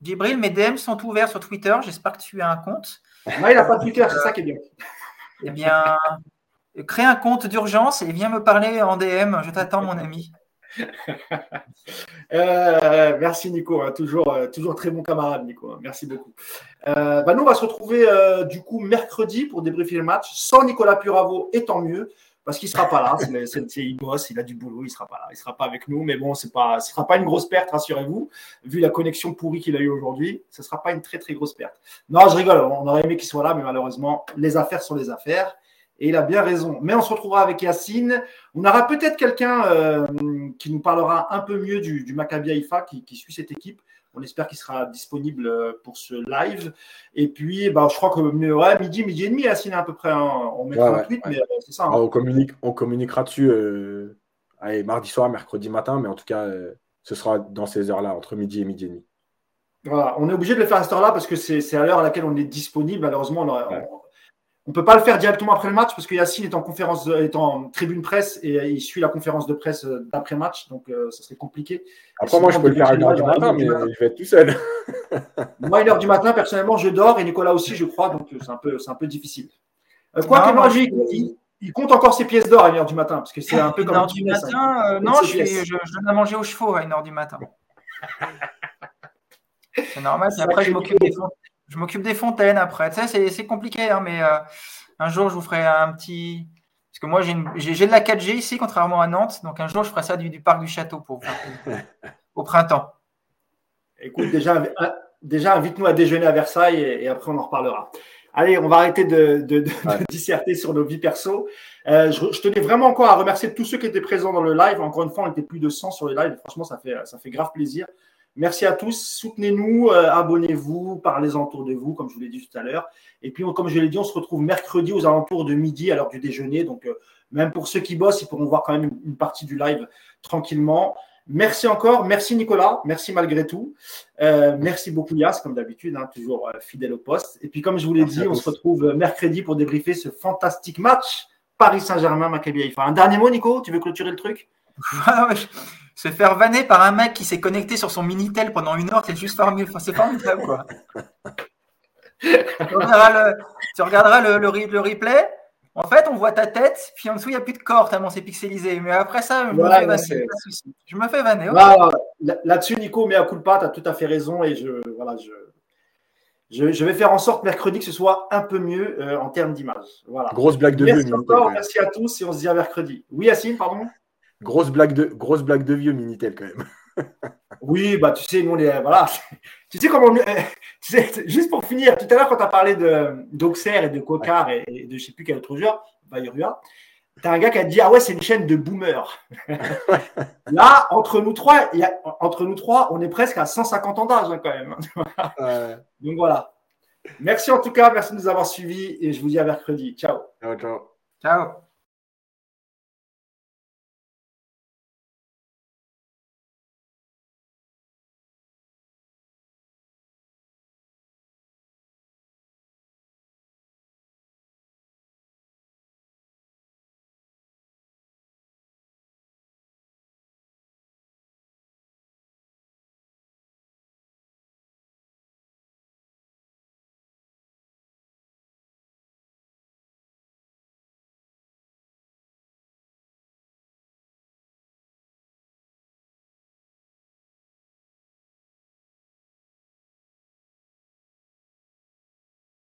mes DM sont ouverts sur Twitter. J'espère que tu as un compte. Non, il n'a pas de Twitter, c'est ça qui est bien. Eh bien, crée un compte d'urgence et viens me parler en DM. Je t'attends, mon ami. Euh, merci Nico, hein. toujours, euh, toujours très bon camarade Nico, hein. merci beaucoup. Euh, bah, nous on va se retrouver du coup mercredi pour débriefer le match sans Nicolas Puravo et tant mieux parce qu'il sera pas là, il bosse, il a du boulot, il sera pas là, il sera pas avec nous, mais bon, c'est pas, ce sera pas une grosse perte, rassurez-vous, vu la connexion pourrie qu'il a eu aujourd'hui, ce sera pas une très très grosse perte. Non, je rigole, on aurait aimé qu'il soit là, mais malheureusement, les affaires sont les affaires. Et il a bien raison. Mais on se retrouvera avec Yacine. On aura peut-être quelqu'un euh, qui nous parlera un peu mieux du, Maccabi Haïfa qui, suit cette équipe. On espère qu'il sera disponible euh, pour ce live. Et puis, bah, je crois que ouais, midi, midi et demi, Yacine, à peu près. Hein. On mettra un tweet, mais euh, c'est ça. Hein. Ah, on, communique, on communiquera dessus mardi soir, mercredi matin. Mais en tout cas, ce sera dans ces heures-là, entre midi et midi et demi. Voilà, on est obligé de le faire à cette heure-là parce que c'est à l'heure à laquelle on est disponible. Malheureusement, on, on ne peut pas le faire directement après le match parce que Yacine est en conférence, est en tribune presse et il suit la conférence de presse d'après match, donc euh, ça serait compliqué. Après, moi, je peux le faire à 1h du matin, mais je vais être tout seul. moi, à 1h du matin, personnellement, je dors et Nicolas aussi, je crois, donc euh, c'est un peu, c'est un peu difficile. Euh, quoi que moi, il, compte encore ses pièces d'or à 1h du matin parce que c'est un peu comme. 1h du matin, non, je, je, donne à manger aux chevaux à 1h du matin. c'est normal, après, je m'occupe des fonds je m'occupe des fontaines après. Tu sais, c'est compliqué, hein, mais euh, un jour, je vous ferai un petit. Parce que moi, j'ai de la 4G ici, contrairement à Nantes. Donc, un jour, je ferai ça du, parc du château pour au printemps. Écoute, déjà, déjà invite-nous à déjeuner à Versailles et, après, on en reparlera. Allez, on va arrêter de, disserter sur nos vies perso. Euh, je, je, tenais vraiment encore à remercier tous ceux qui étaient présents dans le live. Encore une fois, on était plus de 100 sur le live. Franchement, ça fait, ça fait grave plaisir. Merci à tous. Soutenez-nous, euh, abonnez-vous, parlez-en autour de vous, comme je vous l'ai dit tout à l'heure. Et puis, comme je l'ai dit, on se retrouve mercredi aux alentours de midi à l'heure du déjeuner. Donc, euh, même pour ceux qui bossent, ils pourront voir quand même une, partie du live tranquillement. Merci encore. Merci Nicolas. Merci malgré tout. Euh, merci beaucoup Yas, comme d'habitude, hein, toujours fidèle au poste. Et puis, comme je vous l'ai dit, on se retrouve mercredi pour débriefer ce fantastique match Paris Saint-Germain, Maccabi Haïfa. Un dernier mot, Nico? Tu veux clôturer le truc? se faire vanner par un mec qui s'est connecté sur son Minitel pendant une heure, c'est juste formidable. Enfin, c'est formidable, quoi. tu regarderas, le, le, replay. En fait, on voit ta tête, puis en dessous, il n'y a plus de corps, tellement c'est pixelisé. Mais après ça, je me fais vanner. Je me fais vanner. Là-dessus, Nico, mais à coup de pas, tu as tout à fait raison. Et je, voilà, je, je, vais faire en sorte mercredi que ce soit un peu mieux euh, en termes d'image. Voilà. Grosse blague de merci encore, merci à tous et on se dit à mercredi. Oui, Yacine, pardon? Grosse blague de, grosse blague de vieux Minitel quand même. oui, bah tu sais, nous on est. Voilà. Tu sais comment. Tu sais, juste pour finir, tout à l'heure, quand tu as parlé d'Auxerre et de Cocard et, de je ne sais plus quel autre joueur, Bayrua, tu as un gars qui a dit Ah ouais, c'est une chaîne de boomers. Là, entre nous, trois, y a, entre nous trois, on est presque à 150 ans d'âge hein, quand même. Donc voilà. Merci en tout cas, merci de nous avoir suivis et je vous dis à mercredi. Ciao. Ciao, ciao. Ciao.